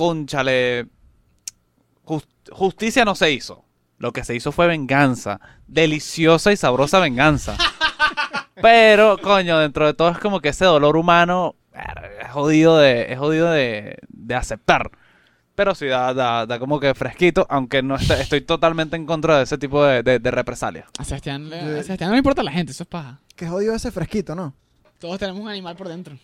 conchale, jus- justicia no se hizo. Lo que se hizo fue venganza. Deliciosa y sabrosa venganza. Pero, coño, dentro de todo es como que ese dolor humano es jodido de, es jodido de, de aceptar. Pero sí da, da, da como que fresquito, aunque no estoy totalmente en contra de ese tipo de, de, de represalias. A Sebastián, le- a Sebastián no le importa la gente, eso es paja. Qué jodido ese fresquito, ¿no? Todos tenemos un animal por dentro.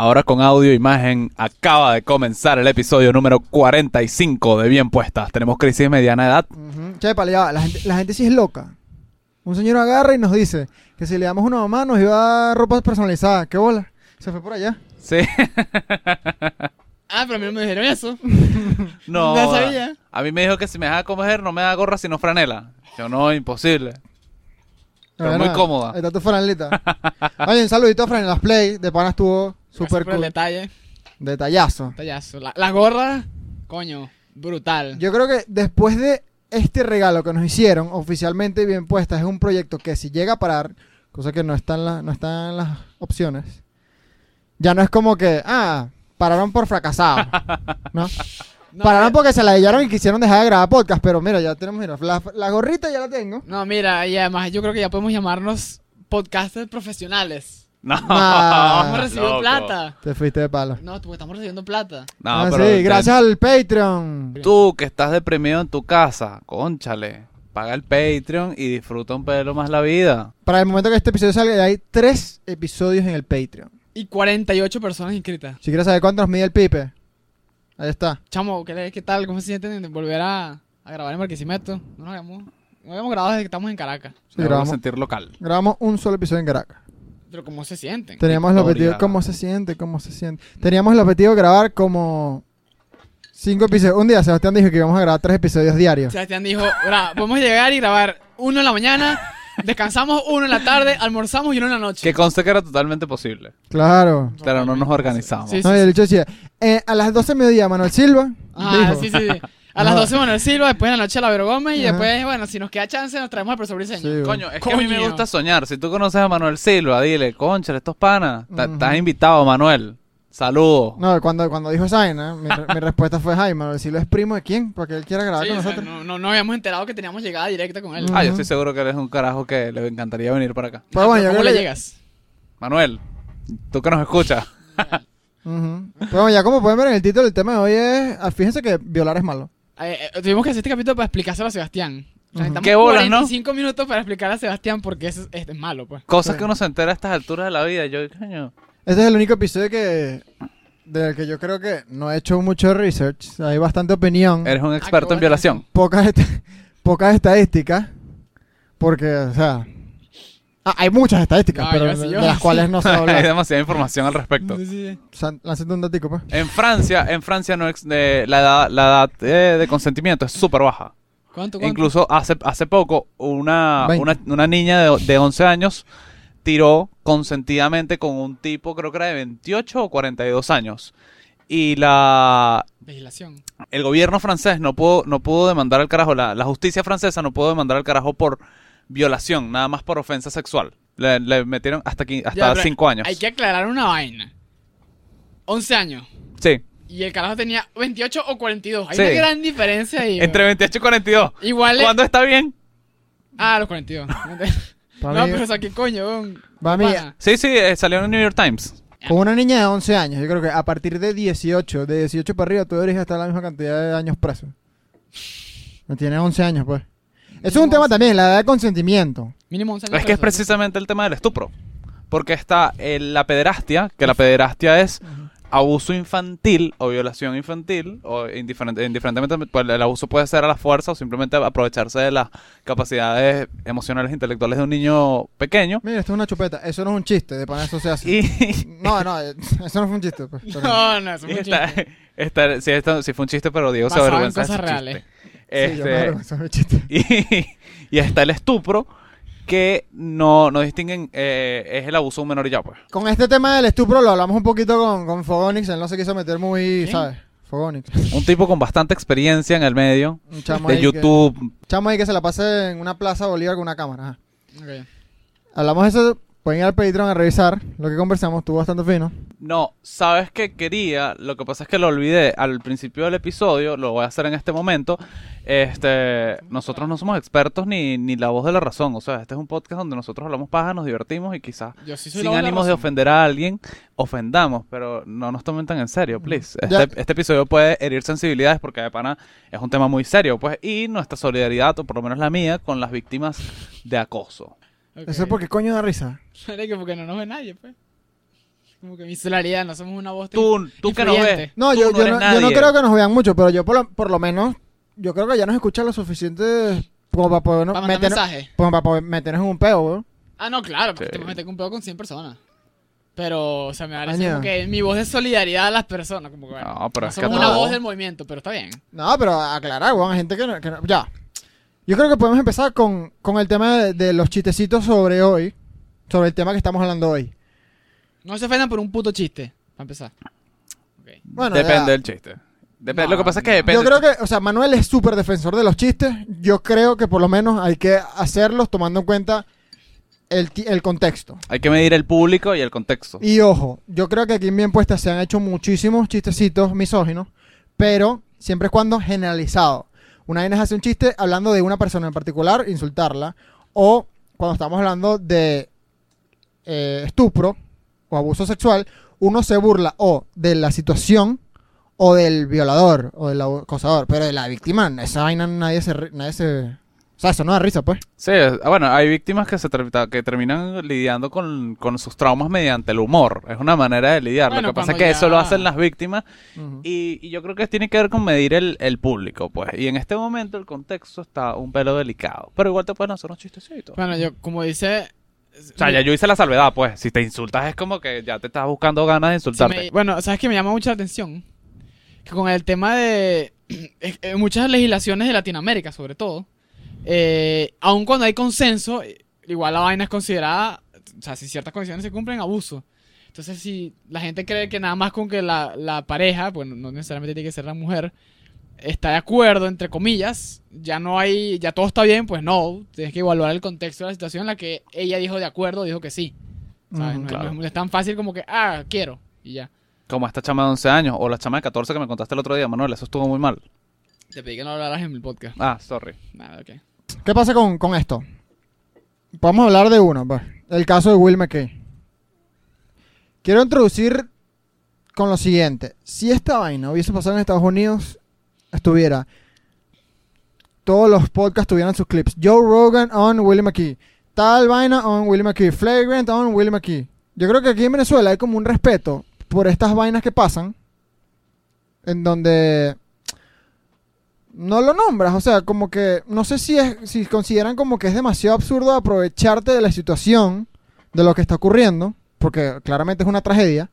Ahora con audio e imagen acaba de comenzar el episodio número 45 de Bien Puestas. Tenemos crisis de mediana edad. Ujú. Che, pale, ya va, la gente, la gente sí es loca. Un señor agarra y nos dice que si le damos una mamá nos iba a dar ropa personalizada. ¿Qué bola? Se fue por allá. Sí. Ah, pero a mí no me dijeron eso. No. No sabía. A mí me dijo que si me deja comer no me da gorra sino franela. Yo no, imposible. Pero muy nada, cómoda. Ahí está tu franelita. Oye, un saludito a Franelas Play. De panas estuvo súper el cool. detalle. Detallazo. Detallazo. La- las gorras, coño, brutal. Yo creo que después de este regalo que nos hicieron, oficialmente bien puestas, es un proyecto que si llega a parar, cosa que no está en, la- no está en las opciones, ya no es como que, ah, pararon por fracasado. ¿no? No, pararon mira- porque se la dillaron y quisieron dejar de grabar podcast, pero mira, ya tenemos, mira, la, la gorrita ya la tengo. No, mira, y además yo creo que ya podemos llamarnos podcasters profesionales. No. Nah. Hemos recibido loco. plata. Te fuiste de palo. No, porque estamos recibiendo plata. No, Ah, pero sí, gracias al Patreon. Tú que estás deprimido en tu casa, conchale. Paga el Patreon y disfruta un pelo más la vida. Para el momento que este episodio salga, ya hay tres episodios en el Patreon. Y 48 personas inscritas. Si quieres saber cuánto nos mide el pipe, ahí está. Chamo, ¿qué, qué tal? ¿Cómo se sienten de volver a, a grabar en Barquisimeto? No nos habíamos, no habíamos grabado desde que estamos en Caracas. Sí, Me a grabamos, sentir local. grabamos un solo episodio en Caracas. Pero ¿cómo se sienten? Teníamos el objetivo. ¿cómo se siente? ¿Cómo se siente? Teníamos el objetivo de grabar como cinco episodios. Un día Sebastián dijo que íbamos a grabar tres episodios diarios. Sebastián dijo, "Bra, podemos llegar y grabar uno en la mañana, descansamos uno en la tarde, almorzamos y uno en la noche. Que conste que era totalmente posible. Claro. Pero no nos organizamos. Sí, No, y el dicho decía, eh, a las 12 de mediodía Manuel Silva Ah, dijo, sí, sí, sí. A las No. 12 Manuel Silva, después en la noche la Vero Gómez y Ajá. después, bueno, si nos queda chance nos traemos al profesor Briseño. Sí, Coño, es que a mí me gusta soñar. Si tú conoces a Manuel Silva, dile, concha, estos panas. Estás invitado, Manuel. Saludos. No, cuando, cuando dijo esa vaina, mi, re- mi respuesta fue, Jaime, Manuel Silva es primo de quién? Porque él quiera grabar Sí, con o sea, nosotros. no, no, no habíamos enterado que teníamos llegada directa con él. Ah, yo estoy seguro que eres un carajo que le encantaría venir para acá. Pero bueno, ¿Cómo le que- llegas? Manuel, tú que nos escuchas. Pero bueno, ya como pueden ver en el título, el tema de hoy es, ah, fíjense que violar es malo. Eh, eh, tuvimos que hacer este capítulo para explicárselo a Sebastián. O sea, Ujú. estamos Qué bolas, ¿no? 45 minutos para explicar a Sebastián porque eso es, es malo, pues. Cosas Sí. que uno se entera a estas alturas de la vida. Yo, coño. Este es el único episodio que del que yo creo que no he hecho mucho research. Hay bastante opinión, Eres un experto qué en bueno. violación. pocas, est- pocas estadísticas. Porque, o sea... ah, hay muchas estadísticas, No, pero yo de, sí, de yo las sí. cuales no se Hay habla. demasiada información al respecto. Sí, sí, sí. O sea, Lánzate un datico, pues. En Francia, en Francia no ex- de- la edad, la edad eh, de consentimiento es súper baja. ¿Cuánto, cuánto? Incluso hace, hace poco una, Veinte. una, una niña de, de 11 años tiró consentidamente con un tipo, creo que era de 28 o 42 años. Y la, Legislación. el gobierno francés no pudo, no pudo demandar al carajo, la, la justicia francesa no pudo demandar al carajo por violación, nada más por ofensa sexual. Le, le metieron hasta, Ya, hasta 5 años. Hay que aclarar una vaina. 11 años. Sí, Y el carajo tenía 28 o 42. Hay Sí. una gran diferencia ahí. entre 28 y 42. Igual. ¿Cuándo está bien? Ah, los 42. Para no, mí, pero o sea, ¿qué coño? mí, Pana. Sí, sí, eh, salió en el New York Times. con una niña de 11 años, yo creo que a partir de 18, de 18 para arriba, tú deberías estar la misma cantidad de años preso. No tiene 11 años, pues. Eso es un tema 11. también, la edad de consentimiento. Mínimo 11 años. Es que es precisamente el tema del estupro. Porque está eh, la pederastia, que la pederastia es abuso infantil o violación infantil, o indiferente, indiferentemente, pues, el abuso puede ser a la fuerza o simplemente aprovecharse de las capacidades emocionales e intelectuales de un niño pequeño. Mira, esto es una chupeta. Eso no es un chiste, de pana eso se hace. Y, No, no, eh, eso no fue un chiste. Pues, No, no, y es un está, chiste. está- sí, fue un chiste, pero Diego se Basado en avergüenza de cosas ese reales. chiste. Sí, Este, chiste. y, y está el estupro, que no, no distinguen, eh, es el abuso de un menor y ya, pues. Con este tema del estupro lo hablamos un poquito con, con Fogonix. Él no se quiso meter muy. ¿sabes? Fogonix. Un tipo con bastante experiencia en el medio, Un chamo de ahí YouTube. Que, chamo ahí que se la pase en una plaza Bolívar con una cámara. ajá. Hablamos de eso. Pueden ir al Patreon a revisar lo que conversamos. Estuvo bastante fino. No, sabes que quería, lo que pasa es que lo olvidé al principio del episodio, lo voy a hacer en este momento. Este, nosotros no somos expertos ni, ni la voz de la razón, o sea, este es un podcast donde nosotros hablamos paja, nos divertimos y quizás sí sin de ánimos de ofender a alguien, ofendamos, pero no nos tomen tan en serio, please. Este, este episodio puede herir sensibilidades porque de pana es un tema muy serio, pues, y nuestra solidaridad, o por lo menos la mía, con las víctimas de acoso. Eso es porque coño da risa. Porque no nos ve nadie, pues. Como que mi solaridad, no somos una voz Tú, tú que nos ves. No, yo, no, yo no creo que nos vean mucho, pero yo por lo, por lo menos, yo creo que ya nos escuchan lo suficiente como para poder Para meternos, mensaje. como para poder meternos en un peo, weón. Ah, no, claro, porque Sí. te metes con un pedo con 100 personas. Pero, o sea, me parece Año. como que mi voz de solidaridad a las personas. Como que, bueno, No, pero es que una voz del movimiento, pero está bien. No, pero aclarar, weón, hay gente que no, que no- Ya. Yo creo que podemos empezar con, con el tema de, de los chistecitos sobre sobre el tema que estamos hablando hoy. No se ofendan por un puto chiste, para empezar. Bueno, depende ya. del chiste. Dep- No, lo que pasa es que depende. Yo creo que, o sea, Manuel es súper defensor de los chistes. Yo creo que por lo menos hay que hacerlos tomando en cuenta el, el contexto. Hay que medir el público y el contexto. Y ojo, yo creo que aquí en Bien Puesta se han hecho muchísimos chistecitos misóginos, pero siempre es cuando generalizado. Una vez hace un chiste hablando de una persona en particular, insultarla, o cuando estamos hablando de eh, estupro o abuso sexual, uno se burla o de la situación o del violador o del acosador, pero de la víctima, esa vaina nadie se... Nadie se o sea, eso no da risa, pues. Sí, ah, bueno, hay víctimas que se que terminan lidiando con, con sus traumas mediante el humor. Es una manera de lidiar. Bueno, lo que pasa es que ya- eso lo hacen las víctimas y, y yo creo que tiene que ver con medir el, el público, pues. Y en este momento el contexto está un pelo delicado. Pero igual te pueden hacer unos chistecitos. Bueno, yo, como dice. O sea, ya yo hice la salvedad, pues. Si te insultas es como que ya te estás buscando ganas de insultarte. bueno, ¿sabes qué me llama mucho la atención? Que con el tema de. eh, muchas legislaciones de Latinoamérica, sobre todo. Eh, aun cuando hay consenso, igual la vaina es considerada. O sea, si ciertas condiciones se cumplen, abuso. Entonces, si la gente cree que nada más con que la, la pareja, bueno, no necesariamente tiene que ser la mujer, está de acuerdo, entre comillas, ya no hay, ya todo está bien, pues no, tienes que evaluar el contexto de la situación en la que ella dijo de acuerdo, dijo que sí. ¿sabes? Claro. no es tan fácil como que, ah, quiero, y ya. Como esta chama de 11 años o la chama de 14 que me contaste el otro día, Manuel. Eso estuvo muy mal. Te pedí que no hablaras en el podcast. Ah, sorry. Nada, ok. ¿Qué pasa con, con esto? Vamos a hablar de uno, pues. El caso de Will McKay. Quiero introducir con lo siguiente. Si esta vaina hubiese pasado en Estados Unidos, estuviera. Todos los podcasts tuvieran sus clips. Joe Rogan on Willie McKee. Tal vaina on Willie McKee. Flagrant on Willie McKee. Yo creo que aquí en Venezuela hay como un respeto por estas vainas que pasan. En donde no lo nombras, o sea, como que no sé si es si consideran como que es demasiado absurdo aprovecharte de la situación de lo que está ocurriendo, porque claramente es una tragedia,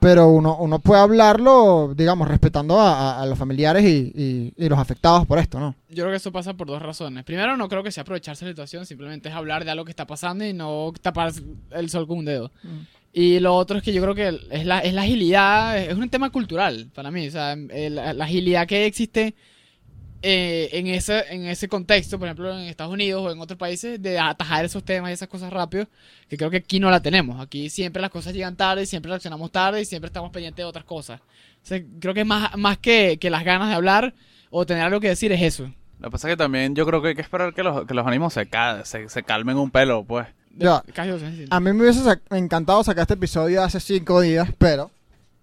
pero uno, uno puede hablarlo, digamos, respetando a, a- a los familiares y, y- y los afectados por esto, ¿no? Yo creo que eso pasa por dos razones. Primero, no creo que sea aprovecharse la situación, simplemente es hablar de algo que está pasando y no tapar el sol con un dedo. Y lo otro es que yo creo que es la, es la agilidad, es un tema cultural para mí. O sea, la agilidad que existe eh, en, ese, en ese contexto, por ejemplo, en Estados Unidos o en otros países, de atajar esos temas y esas cosas rápido, que creo que aquí no la tenemos. Aquí siempre las cosas llegan tarde, siempre reaccionamos tarde y siempre estamos pendientes de otras cosas. O sea, creo que más, más que, que las ganas de hablar o tener algo que decir es eso. Lo que pasa es que también yo creo que hay que esperar que los, que los ánimos se, ca- se, se calmen un pelo, pues. Ya. A mí me hubiese sac- encantado sacar este episodio hace cinco días, pero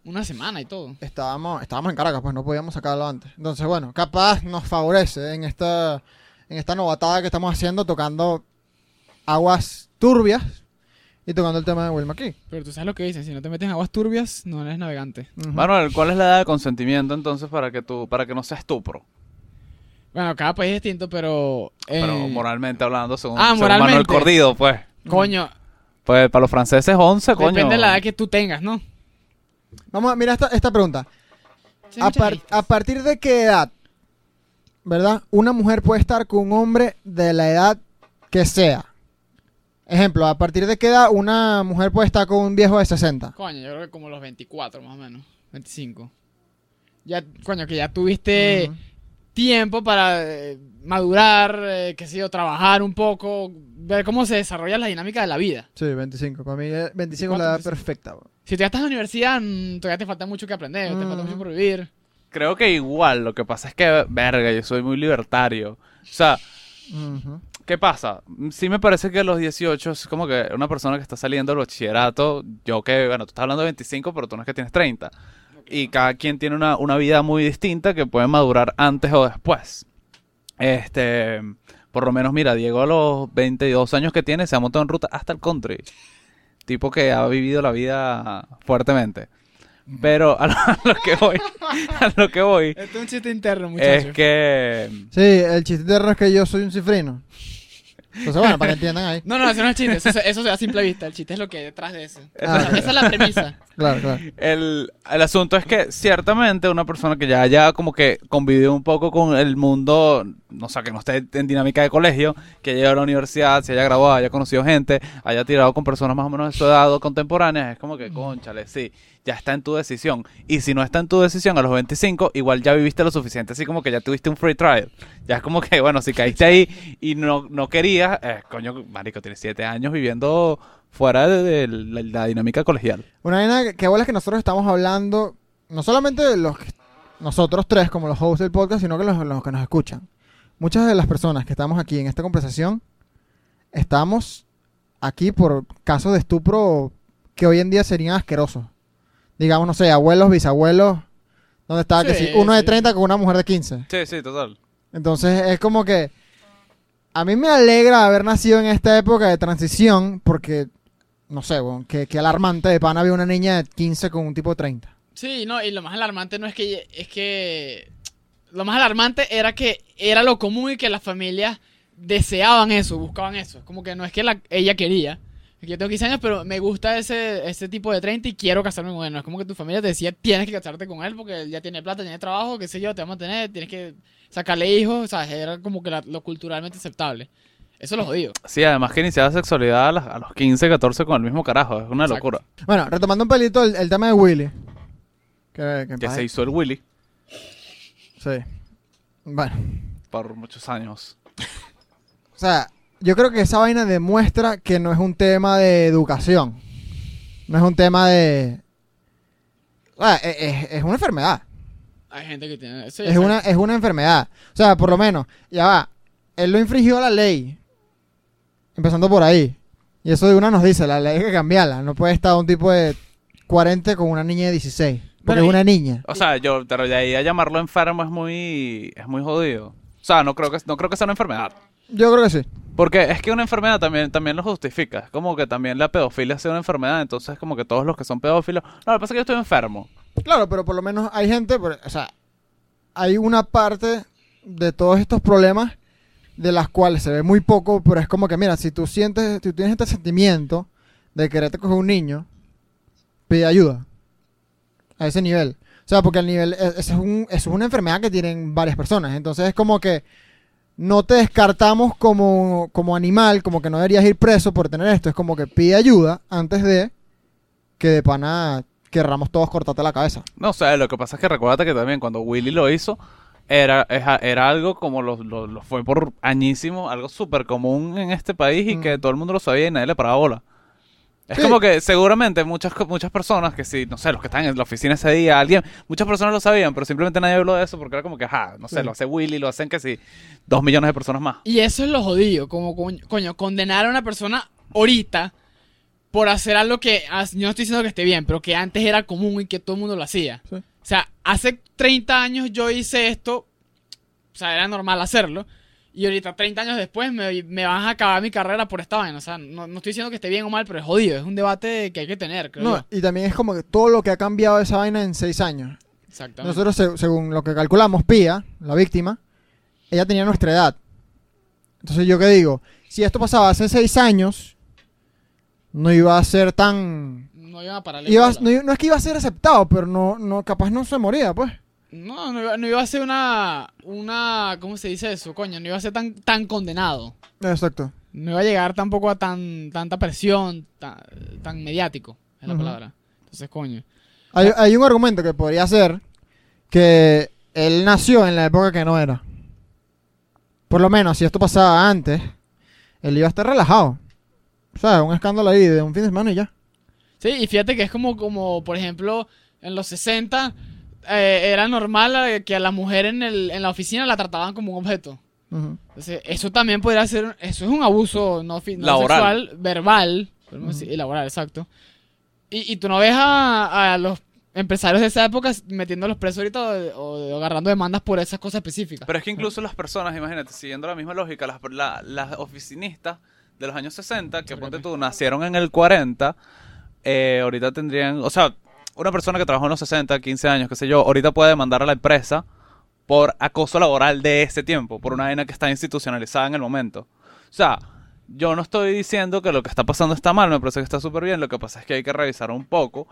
Una semana y todo. estábamos, estábamos en Caracas, pues no podíamos sacarlo antes. Entonces, bueno, capaz nos favorece en esta, en esta novatada que estamos haciendo, tocando aguas turbias y tocando el tema de Will McKee. Pero tú sabes lo que dicen, si no te metes en aguas turbias, no eres navegante. Ujú. Manuel, ¿cuál es la edad de consentimiento entonces para que tú, para que no seas estupro? Bueno, cada país es distinto, pero... eh, Pero moralmente hablando, según, ah, según Manuel. Cordido, pues. Coño, Pues para los franceses 11, coño. depende de la edad que tú tengas, ¿no? Vamos a mira esta, esta pregunta. Sí, A, par- partir de qué edad, ¿verdad? Una mujer puede estar con un hombre de la edad que sea. Ejemplo, ¿a partir de qué edad una mujer puede estar con un viejo de 60? Coño, yo creo que como los 24 más o menos. 25. Ya, coño, que ya tuviste tiempo para eh, madurar, eh, qué sé yo, trabajar un poco, ver cómo se desarrolla la dinámica de la vida. Sí, 25. Para mí eh, 25 es la edad 24, perfecta. bro. Si tú ya estás en la universidad, mm, todavía te falta mucho que aprender, te falta Mm. mucho por vivir. Creo que igual, lo que pasa es que, verga, yo soy muy libertario. O sea. ¿qué pasa? Sí me parece que a los 18 es como que una persona que está saliendo del bachillerato, yo que, bueno, tú estás hablando de 25, pero tú no es que tienes 30. Y cada quien tiene una, una vida muy distinta que puede madurar antes o después. Este, por lo menos, mira, Diego a los 22 años que tiene se ha montado en ruta hasta el country. Tipo que ha vivido la vida fuertemente. Pero a lo, a lo que voy, a lo que voy, Esto es un chiste interno, muchachos. es que Sí, el chiste interno es que yo soy un cifrino. Entonces, bueno, para que entiendan ahí. No, no, eso no es chiste, eso, se- eso se da a simple vista. El chiste es lo que hay detrás de eso. Ah, Esa, esa es la premisa. Claro, claro. El, el asunto es que ciertamente una persona que ya haya como que convivido un poco con el mundo, no sé, que no esté en dinámica de colegio, que haya ido a la universidad, se haya graduado, haya conocido gente, haya tirado con personas más o menos de su edad o contemporáneas, es como que, conchale, sí, ya está en tu decisión. Y si no está en tu decisión a los 25, igual ya viviste lo suficiente, así como que ya tuviste un free trial. Ya es como que, bueno, si caíste ahí y no, no querías, eh, coño, marico, tienes 7 años viviendo fuera de, la, dinámica colegial. Una vaina que, que bola es que nosotros estamos hablando, no solamente de los que- nosotros tres como los hosts del podcast, sino que los, los que nos escuchan. Muchas de las personas que estamos aquí en esta conversación, estamos aquí por casos de estupro que hoy en día serían asquerosos. Digamos, no sé, abuelos, bisabuelos, donde estaba que Sí, sí, uno de sí. 30 con una mujer de 15. Sí, sí, total. Entonces es como que a mí me alegra haber nacido en esta época de transición porque, no sé, weón, que, que alarmante de pana había una niña de 15 con un tipo de 30. Sí, no, y lo más alarmante no es que es que lo más alarmante era que era lo común y que las familias deseaban eso, buscaban eso. Como que no es que la- ella quería. Yo tengo 15 años, pero me gusta ese, ese tipo de 30 y quiero casarme con él. No es como que tu familia te decía, tienes que casarte con él porque él ya tiene plata, tiene trabajo, qué sé yo, te vamos a tener, tienes que sacarle hijos, o sea, era como que la- lo culturalmente aceptable. Eso lo jodido. Sí, además que iniciaba sexualidad a, las- a los 15, 14 con el mismo carajo. Es una Exacto. locura. Bueno, retomando un pelito el, el tema de Willy. Que, que se hizo el Willy Sí. Bueno, por muchos años. o sea, yo creo que esa vaina demuestra que no es un tema de educación. No es un tema de... O sea, es, es- es una enfermedad. Hay gente que tiene... sí, Es una, es una enfermedad. O sea, por lo menos, ya va. Él lo infringió la ley. Empezando por ahí. Y eso de una nos dice, la ley hay que cambiarla. No puede estar un tipo de 40 con una niña de 16. Porque es una niña. O sea, yo, pero de ahí a llamarlo enfermo es muy, es muy jodido. O sea, no creo que, no creo que sea una enfermedad. Yo creo que sí. Porque es que una enfermedad también, también lo justifica. Es como que también la pedofilia sea una enfermedad. Entonces, como que todos los que son pedófilos. No, lo que pasa es que yo estoy enfermo. Claro, pero por lo menos hay gente, o sea, hay una parte de todos estos problemas de las cuales se ve muy poco, pero es como que, mira, si tú sientes, si tú tienes este sentimiento de quererte coger un niño, pide ayuda. A ese nivel. O sea, porque el nivel, es, es un- es una enfermedad que tienen varias personas. Entonces es como que no te descartamos como, como animal, como que no deberías ir preso por tener esto. Es como que pide ayuda antes de que de pana querramos todos cortarte la cabeza. No sé, lo que pasa es que recuérdate que también cuando Willy lo hizo, era, era, era algo como lo, lo- lo fue por añísimo, algo súper común en este país y Mm. que todo el mundo lo sabía y nadie le paraba bola. Es Sí. como que seguramente muchas, muchas personas que sí, no sé, los que están en la oficina ese día, alguien, muchas personas lo sabían, pero simplemente nadie habló de eso porque era como que, ajá, no sé, Sí. lo hace Willy, lo hacen que sí, dos millones de personas más. Y eso es lo jodido, como coño, coño, condenar a una persona ahorita por hacer algo que, yo no estoy diciendo que esté bien, pero que antes era común y que todo el mundo lo hacía. Sí. O sea, hace 30 años yo hice esto, o sea, era normal hacerlo, y ahorita 30 años después me, me van a acabar mi carrera por esta vaina. O sea, no, no estoy diciendo que esté bien o mal, pero es jodido, es un debate que hay que tener, creo No, yo. y también es como que todo lo que ha cambiado esa vaina en seis años. Exactamente. Nosotros, se- según lo que calculamos, Pía, la víctima, ella tenía nuestra edad. Entonces, ¿yo qué digo? Si esto pasaba hace seis años, no iba a ser tan... No iban a parar la iba- no, no es que iba a ser aceptado, pero no, no capaz no se moría, pues. No, no iba, no iba a ser una, una, ¿cómo se dice eso, coño? No iba a ser tan, tan condenado. Exacto. no iba a llegar tampoco a tan tanta presión, ta- tan, mediático, es la palabra. Entonces, coño. Hay, hay un argumento que podría ser que él nació en la época que no era. Por lo menos, si esto pasaba antes, él iba a estar relajado. O sea, un escándalo ahí de un fin de semana y ya. Sí, y fíjate que es como, como por ejemplo, en los 60 eh, era normal que a la mujer en, el, en la oficina la trataban como un objeto. Entonces, eso también podría ser, eso es un abuso no, Laboral. sexual, verbal, decir, y laboral, exacto. Y, y tú no ves a, a los empresarios de esa época metiéndolos presos ahorita o, o agarrando demandas por esas cosas específicas. Pero es que incluso las personas, imagínate, siguiendo la misma lógica, las, la- las oficinistas de los años 60, que ponte tú, nacieron en el 40, eh, ahorita tendrían, o sea, una persona que trabajó en los 60, 15 años, qué sé yo, ahorita puede demandar a la empresa por acoso laboral de ese tiempo, por una vaina que está institucionalizada en el momento. O sea, yo no estoy diciendo que lo que está pasando está mal, me parece que está súper bien, lo que pasa es que hay que revisar un poco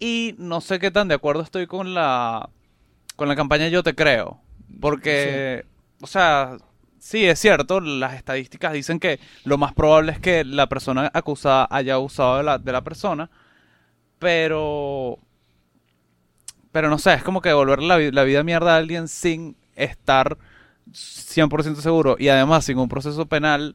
y no sé qué tan de acuerdo estoy con la con la campaña Yo te creo, porque o sea, sí es cierto, las estadísticas dicen que lo más probable es que la persona acusada haya abusado de la, de la persona, pero pero no sé, es como que devolver la, vi- la vida mierda a alguien sin estar 100% seguro y además sin un proceso penal,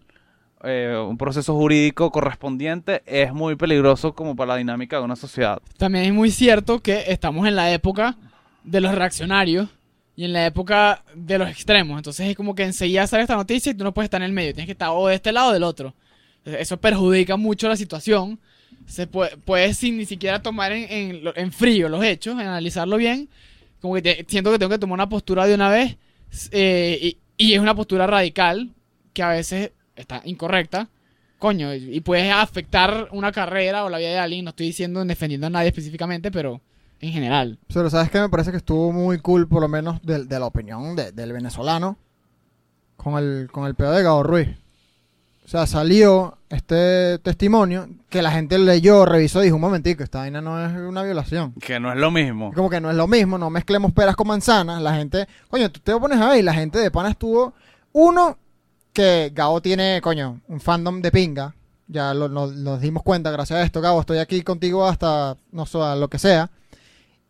eh, un proceso jurídico correspondiente, es muy peligroso como para la dinámica de una sociedad. También es muy cierto que estamos en la época de los reaccionarios y en la época de los extremos. Entonces es como que enseguida sale esta noticia y tú no puedes estar en el medio. Tienes que estar o de este lado o del otro. Eso perjudica mucho la situación. Se puede, puedes sin ni siquiera tomar en, en frío los hechos, analizarlo bien. Como que siento que tengo que tomar una postura de una vez. eh, y, es una postura radical que a veces está incorrecta. Coño, y y puedes afectar una carrera o la vida de alguien. No estoy diciendo defendiendo a nadie específicamente, pero en general. Pero ¿sabes qué? Me parece que estuvo muy cool, por lo menos de, de la opinión de- del venezolano, con el, con el pedo de Gabo Ruiz. O sea, salió este testimonio que la gente leyó, revisó y dijo, un momentico, esta vaina no es una violación. Que no es lo mismo. Como que no es lo mismo, no mezclemos peras con manzanas. La gente, coño, tú te pones a ver y la gente de pana estuvo. Uno, que Gabo tiene, coño, un fandom de pinga. Ya lo- lo- nos dimos cuenta gracias a esto, Gabo. Estoy aquí contigo hasta, no sé, lo que sea.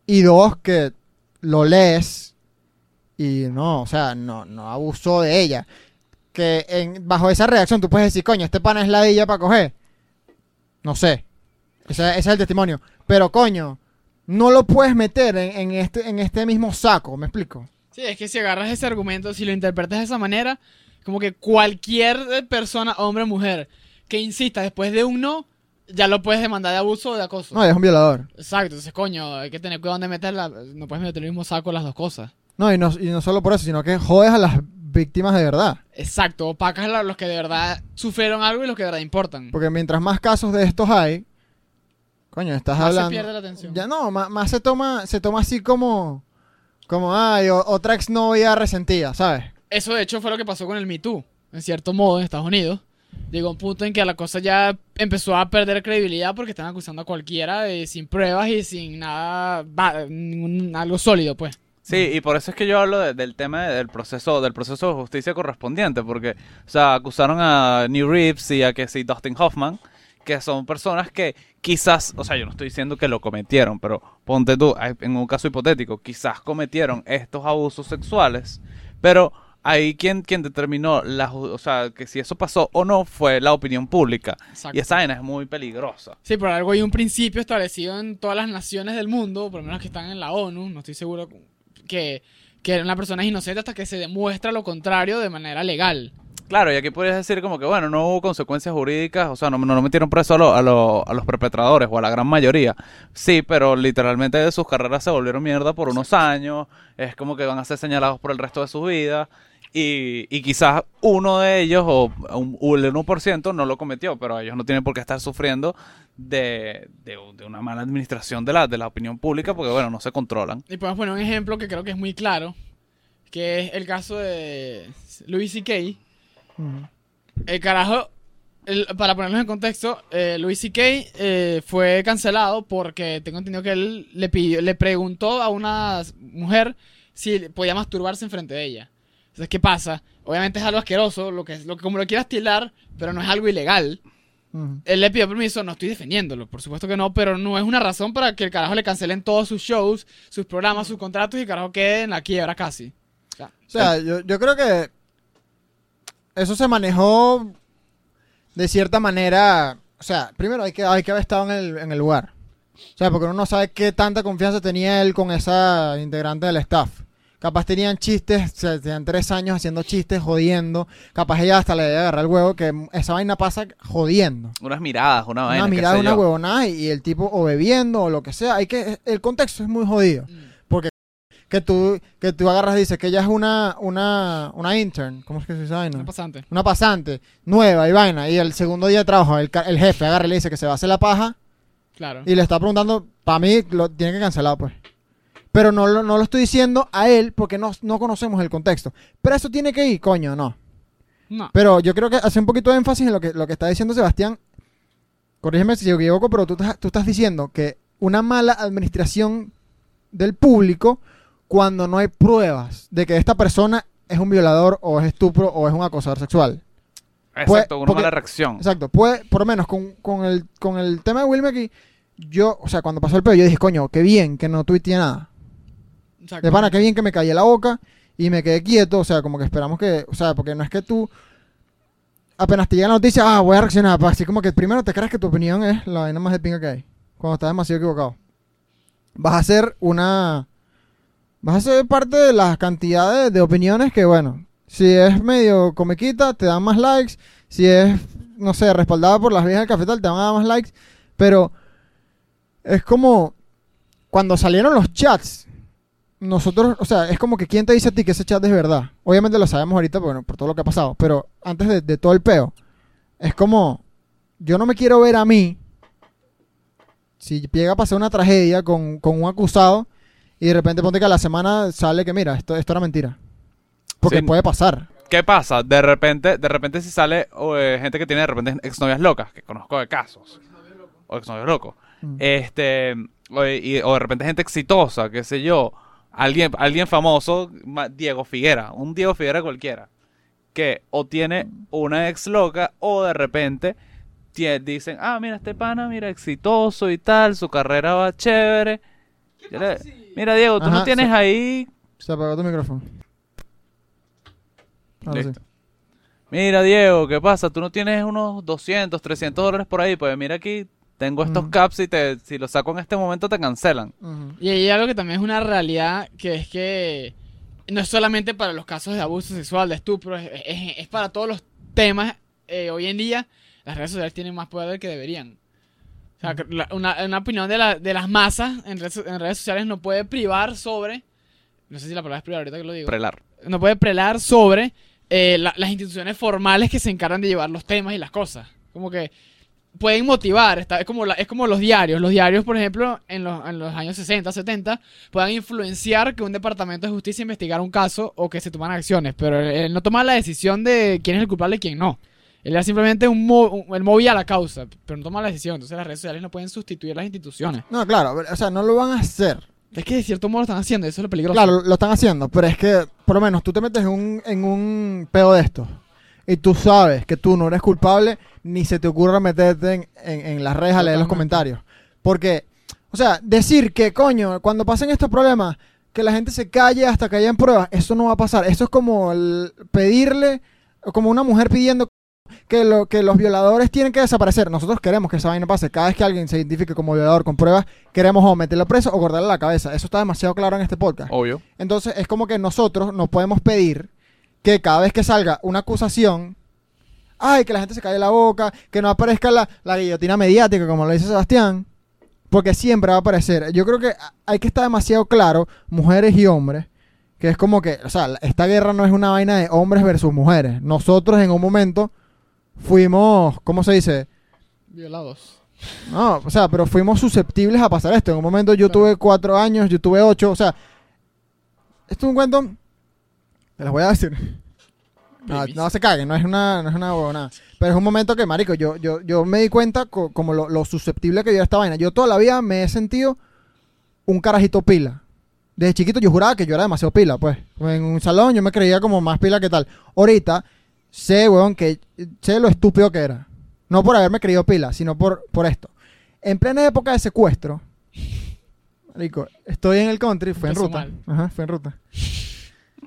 Y dos, que lo lees y no, o sea, no, no abusó de ella. Que en, bajo esa reacción tú puedes decir, coño, este pana es ladilla para coger. No sé. Ese, ese es el testimonio. Pero coño, no lo puedes meter en, en este, en este mismo saco, ¿me explico? Sí, es que si agarras ese argumento, si lo interpretas de esa manera, como que cualquier persona, hombre o mujer, que insista después de un no, ya lo puedes demandar de abuso o de acoso. No, es un violador. Exacto, entonces coño, hay que tener cuidado donde meterla. No puedes meter el mismo saco las dos cosas. No y, no, y no solo por eso, sino que jodes a las víctimas de verdad. Exacto, opacas a los que de verdad sufrieron algo y los que de verdad importan. Porque mientras más casos de estos hay, coño, estás Más se hablando... pierde la atención. Ya no, más, más se toma se toma así como... Como, ay, otra exnovia resentida, ¿sabes? Eso de hecho fue lo que pasó con el Me Too, en cierto modo, en Estados Unidos. Llegó un punto en que la cosa ya empezó a perder credibilidad porque están acusando a cualquiera de- sin pruebas y sin nada, va- ningún- algo sólido, pues. Sí, y por eso es que yo hablo de- del tema de- del proceso, del proceso de justicia correspondiente, porque, o sea, acusaron a New Reeves y a que sí, Dustin Hoffman, que son personas que quizás, o sea, yo no estoy diciendo que lo cometieron, pero ponte tú, en un caso hipotético, quizás cometieron estos abusos sexuales, pero ahí quien, quien determinó, la, o sea, que si eso pasó o no fue la opinión pública. Exacto. Y esa vaina es muy peligrosa. Sí, por algo hay un principio establecido en todas las naciones del mundo, por lo menos que están en la ONU, no estoy seguro que, que una persona es inocente hasta que se demuestra lo contrario de manera legal. Claro, y aquí podrías decir como que, bueno, no hubo consecuencias jurídicas, o sea, no, no metieron preso a, lo- a, lo- a los perpetradores o a la gran mayoría. Sí, pero literalmente sus carreras se volvieron mierda por unos años, es como que van a ser señalados por el resto de sus vidas, y, y quizás uno de ellos, o un, o el 1%, no lo cometió, pero ellos no tienen por qué estar sufriendo de, de, de una mala administración de la, de la opinión pública, porque, bueno, no se controlan. Y podemos poner un ejemplo que creo que es muy claro, que es el caso de Louis C.K., El carajo, el- para ponerlos en contexto, eh, Louis C.K. eh, fue cancelado porque tengo entendido que él le pidió, le preguntó a una mujer si podía masturbarse enfrente de ella. Entonces, ¿qué pasa? Obviamente es algo asqueroso, lo que, lo que como lo quieras tildar, pero no es algo ilegal. Él le pidió permiso, no estoy defendiéndolo, por supuesto que no, pero no es una razón para que el carajo le cancelen todos sus shows, sus programas, sus contratos y el carajo quede en la quiebra casi. O sea, O sea, yo, yo creo que eso se manejó de cierta manera. O sea, primero hay que, hay que haber estado en el, en el lugar. O sea, porque uno no sabe qué tanta confianza tenía él con esa integrante del staff. Capaz tenían chistes, o sea, tenían tres años haciendo chistes, jodiendo. Capaz ella hasta le debe agarrar el huevo, que esa vaina pasa jodiendo. Unas miradas, una vaina. Una mirada, una yo. huevonada y, y el tipo o bebiendo o lo que sea. Hay que, el contexto es muy jodido. mm, Que tú, que tú agarras y dices que ella es una, una, una intern. ¿Cómo es que se dice vaina? no pasante. Una pasante nueva y vaina. Y el segundo día de trabajo, el, el jefe agarra y le dice que se va a hacer la paja. Claro. Y le está preguntando, para mí lo tiene que cancelar, pues. Pero no, lo- no lo estoy diciendo a él porque no, no conocemos el contexto. Pero eso tiene que ir, coño, no. No. Pero yo creo que hace un poquito de énfasis en lo que, lo que está diciendo Sebastián. Corrígeme si yo equivoco, pero tú, estás- tú estás diciendo que una mala administración del público cuando no hay pruebas de que esta persona es un violador o es estupro o es un acosador sexual. Exacto, una porque- mala reacción. Exacto. Puede, por lo menos con, con el, con el tema de Will McKee, yo, o sea, cuando pasó el pedo, yo dije, coño, qué bien que no tuiteé nada. Exacto. De pana, qué bien que me callé la boca y me quedé quieto. O sea, como que esperamos que. O sea, porque no es que tú. Apenas te llega la noticia, ah, voy a reaccionar. Así como que primero te crees que tu opinión es la vaina más de pinga que hay. Cuando estás demasiado equivocado. Vas a ser una. Vas a ser parte de las cantidades de opiniones que, bueno, si es medio comiquita, te dan más likes. Si es, no sé, respaldada por las viejas del cafetal, te van a dar más likes. Pero es como cuando salieron los chats nosotros, o sea, es como que quién te dice a ti que ese chat es verdad. Obviamente lo sabemos ahorita bueno, por todo lo que ha pasado, pero antes de, de todo el peo, es como, yo no me quiero ver a mí, si llega a pasar una tragedia con, con un acusado y de repente ponte que a la semana sale que mira, esto, esto era mentira. Porque Sí. puede pasar. ¿Qué pasa? De repente, de repente si sale eh, gente que tiene de repente exnovias locas, que conozco de casos. O exnovios locos. Mm. Este, o, y- o de repente gente exitosa, qué sé yo. Alguien, alguien famoso, Diego Figuera, un Diego Figuera cualquiera, que o tiene una ex loca o de repente dicen, ah, mira, este pana, mira, exitoso y tal, su carrera va chévere. Le- Mira, Diego, tú Ajá, no tienes ahí Se apagó tu micrófono. Ahora sí. Listo. Mira, Diego, ¿qué pasa? Tú no tienes unos 200, 300 dólares por ahí. Pues mira aquí, tengo estos caps y te, si los saco en este momento te cancelan. Ujú. Y hay algo que también es una realidad, que es que no es solamente para los casos de abuso sexual, de estupro, es, es- es para todos los temas. eh, hoy en día, las redes sociales tienen más poder que deberían. O sea, la- una, una opinión de, la- de las masas en redes, en redes sociales no puede privar sobre. No sé si la palabra es privar ahorita que lo digo. Prelar. no puede prelar sobre eh, la- las instituciones formales que se encargan de llevar los temas y las cosas. Como que pueden motivar, está, es, como la- es como los diarios. Los diarios, por ejemplo, en los, en los años 60, 70, puedan influenciar que un departamento de justicia investigara un caso o que se tomaran acciones, pero él, él no toma la decisión de quién es el culpable y quién no. Él era simplemente un, mo- un- él movía la causa, pero no toma la decisión. Entonces las redes sociales no pueden sustituir las instituciones. No, claro, o sea, no lo van a hacer. Es que de cierto modo lo están haciendo, eso es lo peligroso. Claro, lo están haciendo, pero es que, por lo menos, tú te metes en un, en un peo de esto y tú sabes que tú no eres culpable, ni se te ocurra meterte en, en- en las redes a leer los comentarios. Porque, o sea, decir que, coño, cuando pasen estos problemas, que la gente se calle hasta que hayan pruebas, eso no va a pasar. Eso es como el pedirle, como una mujer pidiendo que, lo, que los violadores tienen que desaparecer. Nosotros queremos que esa vaina pase. Cada vez que alguien se identifique como violador con pruebas, queremos o meterlo preso o cortarle la cabeza. Eso está demasiado claro en este podcast. Obvio. Entonces es como que nosotros no podemos pedir que cada vez que salga una acusación, ay, que la gente se calle la boca, que no aparezca la, la guillotina mediática, como lo dice Sebastián, porque siempre va a aparecer. Yo creo que hay que estar demasiado claro, mujeres y hombres, que es como que, o sea, esta guerra no es una vaina de hombres versus mujeres. Nosotros en un momento fuimos, ¿cómo se dice? Violados. No, o sea, pero fuimos susceptibles a pasar esto. En un momento yo Claro. tuve cuatro años, yo tuve ocho, o sea, esto es un cuento, te las voy a decir. No, se caguen, no es una, no es una huevonada. Pero es un momento que, marico, yo, yo, yo me di cuenta co- como lo, lo susceptible que yo era esta vaina. Yo toda la vida me he sentido un carajito pila. desde chiquito yo juraba que yo era demasiado pila, pues. En un salón yo me creía como más pila que tal. Ahorita sé, weón, que sé lo estúpido que era. No por haberme creído pila, sino por, por esto. En plena época de secuestro, marico, estoy en el country, fue en ruta. mal. Ajá, fue en ruta.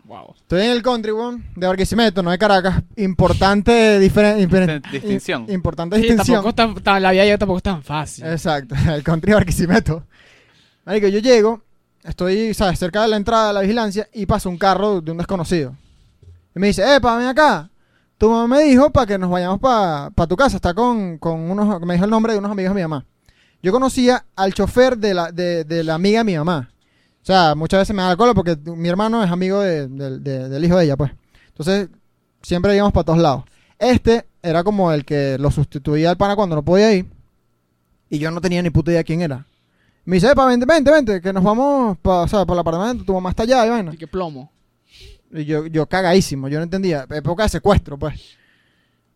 Wow. Estoy en el country, weón, de Barquisimeto, no de Caracas. Importante diferen- Distinción. importante Sí, distinción. tampoco tan- tan- la vida yo tampoco es tan fácil. Exacto, el country de Barquisimeto. Marico, yo llego, estoy, ¿sabes? Cerca de la entrada de la vigilancia y pasa un carro de un desconocido. Y me dice, epa, ven acá. Tu mamá me dijo para que nos vayamos para tu casa. Está con, con unos, me dijo el nombre de unos amigos de mi mamá. Yo conocía al chofer de la, de, de la amiga de mi mamá. O sea, muchas veces me da la cola porque mi hermano es amigo de- de- de- del hijo de ella, pues. Entonces, siempre íbamos para todos lados. Este era como el que lo sustituía al pana cuando no podía ir. Y yo no tenía ni puta idea quién era. Me dice, epa, vente, vente, vente, que nos vamos para o sea, pa el apartamento, tu mamá está allá y vaina. Así que plomo. Y yo, yo cagadísimo, yo no entendía. Época de secuestro, pues.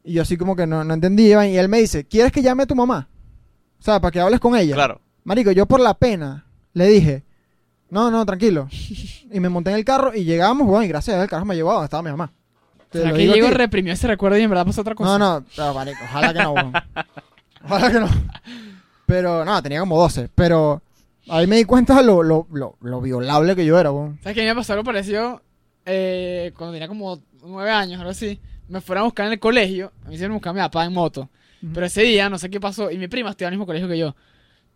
Y yo así como que no, no entendía. Y él me dice, ¿quieres que llame a tu mamá? O sea, para que hables con ella. Claro. Marico, yo por la pena le dije, no, no, tranquilo. y me monté en el carro y llegamos, bueno, y gracias a Dios el carro me llevó a donde estaba mi mamá. Te O sea, lo que digo Diego aquí. reprimió ese recuerdo y en verdad pasó otra cosa. No, no, pero, marico, ojalá que no, weón. Ojalá que no. Pero, no, tenía como 12. Pero ahí me di cuenta lo, lo, lo, lo violable que yo era, weón. ¿Sabes qué? A mí me pasó algo parecido eh, cuando tenía como nueve años, algo así. Me fueron a buscar en el colegio. A mí se me buscaba mi papá en moto. Ujú. Pero ese día, no sé qué pasó. Y mi prima estudiaba en el mismo colegio que yo.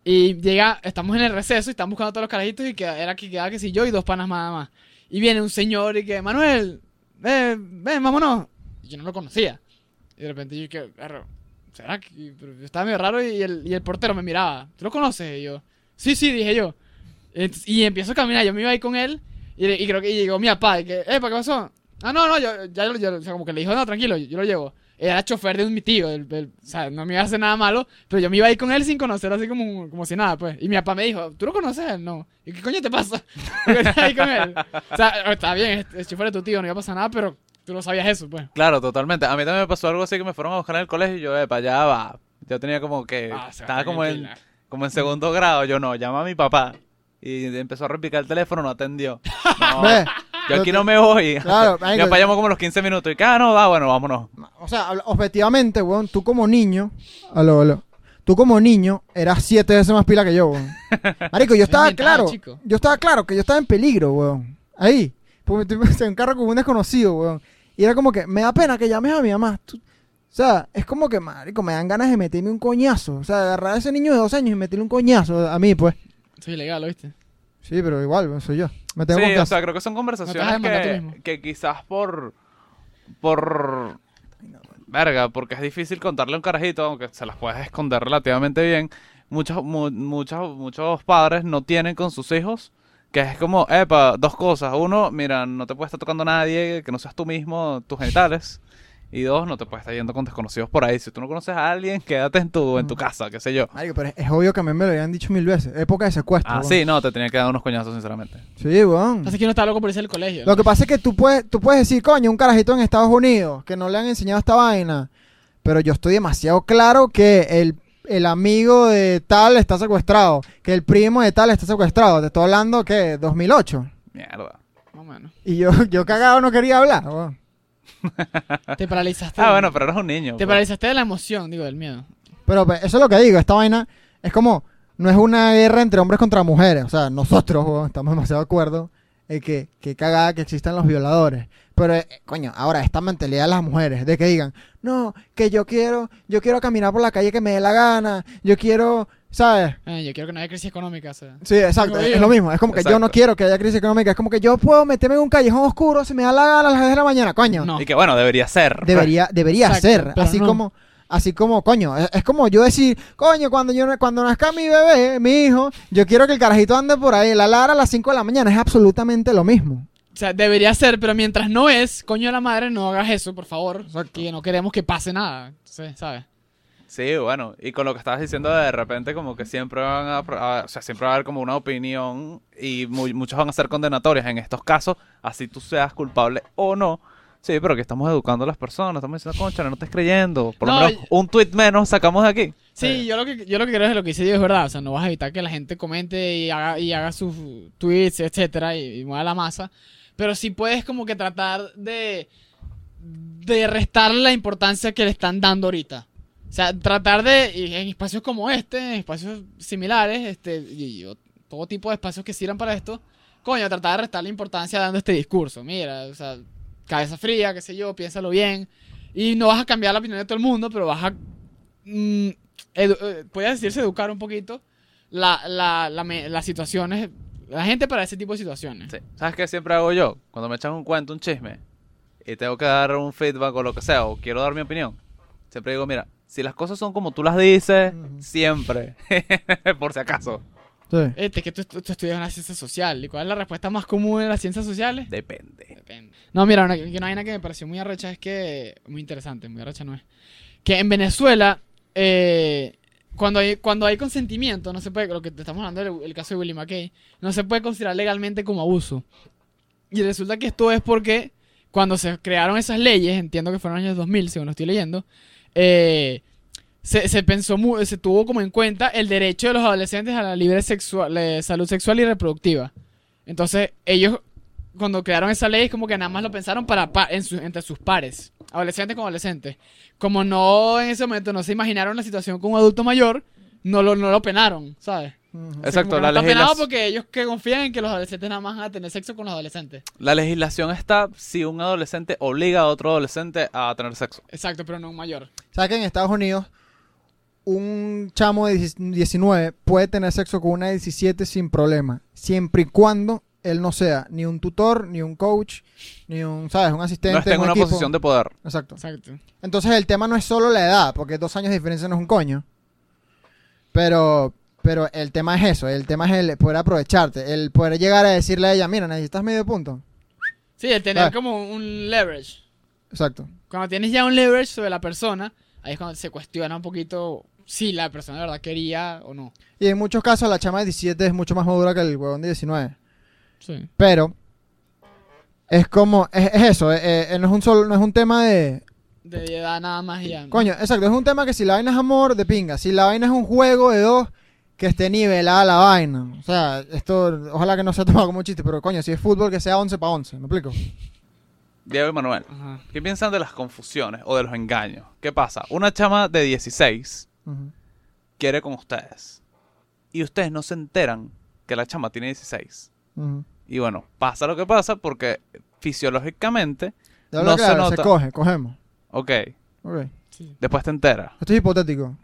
Y llega, estamos en el receso y están buscando a todos los carajitos. Y que era que quedaba que si yo y dos panas nada más. Y viene un señor y que, Manuel, ven, ven, vámonos. Y yo no lo conocía. Y de repente yo que, "Arro, ¿será que.? Pero yo estaba medio raro y el, y el portero me miraba. ¿Tú lo conoces? Y yo, sí, sí, dije yo. Y empiezo a caminar, yo me iba ahí con él y, y creo que llegó mi papá y que, eh, ¿qué pasó? Ah, no, no, yo, ya lo, yo- o sea, como que le dijo, no, tranquilo, yo, yo lo llevo. Era chofer de un mi tío, el- el- o sea, no me iba a hacer nada malo, pero yo me iba ahí con él sin conocer, así como, como si nada, pues. Y mi papá me dijo, ¿tú lo conoces? a él? No. ¿Y qué coño te pasa? Ahí con él. O sea, está bien, es, es chofer de tu tío, no iba a pasar nada, pero tú no sabías eso, pues. Claro, totalmente. A mí también me pasó algo así que me fueron a buscar en el colegio y yo, para allá va. Yo tenía como que. Ah, estaba a como en, pila. como en segundo grado. Yo no, llama a mi papá. Y empezó a repicar el teléfono, no atendió. No, yo aquí no me voy. Claro, Mi marico, como los 15 minutos. Y que, ah, no, va, bueno, vámonos. O sea, objetivamente, weón, tú como niño. Aló, aló. Tú como niño eras siete veces más pila que yo, weón. Marico, yo estaba claro. chico. Yo estaba claro que yo estaba en peligro, weón. Ahí. Porque me en un carro con un desconocido, weón. Y era como que, me da pena que llames a mi mamá. Tú- o sea, es como que, marico, me dan ganas de meterme un coñazo. O sea, agarrar a ese niño de dos años y meterle un coñazo a mí, pues. Es ilegal, ¿oíste? Sí, pero igual, soy yo. Me tengo Sí, o confianza. sea, creo que son conversaciones que, que quizás por. por. verga, porque es difícil contarle a un carajito, aunque se las puedes esconder relativamente bien. Muchos, mu- muchos, muchos padres no tienen con sus hijos. Que es como, epa, dos cosas. Uno, mira, no te puede estar tocando a nadie, que no seas tú mismo, tus genitales. Y dos, no te puedes estar yendo con desconocidos por ahí. Si tú no conoces a alguien, quédate en tu, en tu casa, qué sé yo. Marico, pero es, es obvio que a mí me lo habían dicho mil veces. Época de secuestro. Ah, weón. sí, no, te tenía que dar unos coñazos, sinceramente. Sí, weón. Pasa que uno está loco por irse al colegio. Lo que pasa es que tú puedes, tú puedes decir, coño, un carajito en Estados Unidos que no le han enseñado esta vaina. Pero yo estoy demasiado claro que el, el amigo de tal está secuestrado, que el primo de tal está secuestrado. Te estoy hablando que 2008. Mierda. Más o menos. Y yo, yo cagado no quería hablar. weón. Te paralizaste. Ah, bueno, pero eres un niño. Te pues. paralizaste de la emoción, digo, del miedo. Pero pues, eso es lo que digo. Esta vaina es como, no es una guerra entre hombres contra mujeres. O sea, nosotros estamos demasiado de acuerdo en que, que cagada que existan los violadores. Pero, eh, coño, ahora esta mentalidad de las mujeres, de que digan, no, que yo quiero, yo quiero caminar por la calle que me dé la gana, yo quiero, ¿sabes? Eh, yo quiero que no haya crisis económica, o sea. Sí, exacto, es, lo mismo. Es como que yo no quiero que haya crisis económica. Es como que yo puedo meterme en un callejón oscuro si me da la gana a las 10 de la mañana, coño. No. Y que bueno, debería ser. Debería, debería Exacto, ser. Así no. como, así como, coño, es, es como yo decir, coño, cuando yo cuando nazca mi bebé, mi hijo, yo quiero que el carajito ande por ahí, la lara a las 5 de la mañana, es absolutamente lo mismo. O sea, debería ser, pero mientras no es, coño de la madre, no hagas eso, por favor. Exacto. Que no queremos que pase nada. Entonces, ¿sabes? Sí, bueno, y con lo que estabas diciendo de repente como que siempre van a, a- o sea, siempre va a haber como una opinión y mu- muchos van a ser condenatorias en estos casos, así tú seas culpable o no. Sí, pero que estamos educando a las personas, estamos diciendo, concha, no estés creyendo. Por lo No, menos un tweet menos sacamos de aquí. Sí, yo lo que yo lo que creo es lo que dice Diego es verdad, o sea, no vas a evitar que la gente comente y haga y haga sus tweets, etcétera, y, y mueva la masa, pero sí puedes como que tratar de de restar la importancia que le están dando ahorita. O sea, tratar de en espacios como este, en espacios similares, este todo tipo de espacios que sirvan para esto, coño, tratar de restar la importancia dando este discurso. Mira, o sea, cabeza fría, qué sé yo, piénsalo bien. Y no vas a cambiar la opinión de todo el mundo, pero vas a. mm, eh, puede decirse educar un poquito la, la, la las situaciones. La gente para ese tipo de situaciones. Sí. ¿Sabes qué siempre hago yo? Cuando me echan un cuento, un chisme, y tengo que dar un feedback o lo que sea, o quiero dar mi opinión, siempre digo, mira, si las cosas son como tú las dices, siempre, por si acaso, Sí. Este, que tú, tú- tú estudias una ciencia social. ¿Y cuál es la respuesta más común en las ciencias sociales? depende. Depende. No, mira, una, una vaina que me pareció muy arrecha es que. Muy interesante, muy arrecha no es. Que en Venezuela, eh, cuando, hay, cuando hay consentimiento, no se puede. Lo que te estamos hablando del el caso de Willie McKay, no se puede considerar legalmente como abuso. Y resulta que esto es porque cuando se crearon esas leyes, entiendo que fueron en los años 2000, según lo estoy leyendo, eh, se, se pensó, se tuvo como en cuenta el derecho de los adolescentes a la libre sexual, salud sexual y reproductiva. Entonces, ellos, cuando crearon esa ley, es como que nada más lo pensaron para pa- en su- entre sus pares, adolescentes con adolescentes. Como no en ese momento no se imaginaron la situación con un adulto mayor, no lo, no lo penaron, ¿sabes? Ujú. O sea, Exacto, la no está penado porque ellos que confían en que los adolescentes nada más van a tener sexo con los adolescentes. La legislación está si un adolescente obliga a otro adolescente a tener sexo. Exacto, pero no un mayor. ¿Sabes que en Estados Unidos un chamo de 19 puede tener sexo con una de 17 sin problema? Siempre y cuando él no sea ni un tutor, ni un coach, ni un, ¿sabes? Un asistente. No está en un una equipo. posición de poder. Exacto. Exacto. Entonces el tema no es solo la edad, porque dos años de diferencia no es un coño. Pero, pero el tema es eso, el tema es el poder aprovecharte, el poder llegar a decirle a ella, mira, necesitas medio punto. Sí, el tener como un leverage. Exacto. Cuando tienes ya un leverage sobre la persona, ahí es cuando se cuestiona un poquito si la persona de verdad quería o no. Y en muchos casos la chama de 17 es mucho más madura que el huevón de 19. Sí. Pero es como, es, es eso, eh, eh, no, es un solo, no es un tema de... De edad nada más y ya. Coño, exacto, es un tema que si la vaina es amor, de pinga. Si la vaina es un juego de dos, que esté nivelada la vaina. O sea, esto, ojalá que no sea tomado como un chiste, pero coño, si es fútbol, que sea 11 para 11, ¿me explico? Diego y Manuel, Ajá. ¿qué piensan de las confusiones o de los engaños? ¿Qué pasa? Una chama de 16 Ujú. quiere con ustedes y ustedes no se enteran que la chama tiene 16. Y bueno, pasa lo que pasa porque fisiológicamente, No se claro, se, nota. coge, cogemos. ok, Ok. Sí. después te enteras. Esto es hipotético.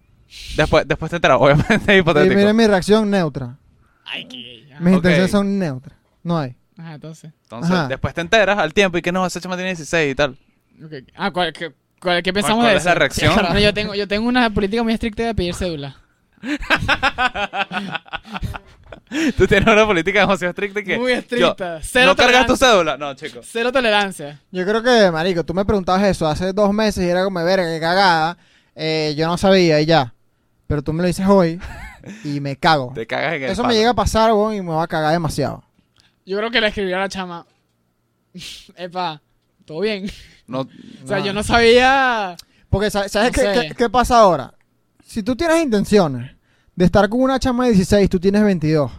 Después, después te enteras, obviamente es Y hipotético. miren mi reacción neutra. Ay. Mis Ok. intenciones son neutras. No hay. Ajá, entonces. Entonces, Ajá. después te enteras al tiempo y que no, esa chama tiene 16 y tal. Ah, ¿cuál, qué, cuál- qué pensamos cuál de es eso? la reacción? Bueno, yo, tengo, yo tengo una política muy estricta de pedir cédula. Tú tienes una política demasiado estricta que... Muy yo- estricta. Cero ¿No cargas tu tolerancia. cédula? No, chicos. Cero tolerancia. Yo creo que, marico, tú me preguntabas eso hace dos meses y era como, verga, qué cagada. Eh, yo no sabía y ya. Pero tú me lo dices hoy y me cago. Te cagas en el Eso me llega a pasar, weón, y me va a cagar demasiado. Yo creo que le escribí a la chama. Epa, todo bien. No, O sea, No. yo no sabía. Porque, ¿sabes, sabes No qué, sé. qué- qué pasa ahora? Si tú tienes intenciones de estar con una chama de 16, tú tienes 22.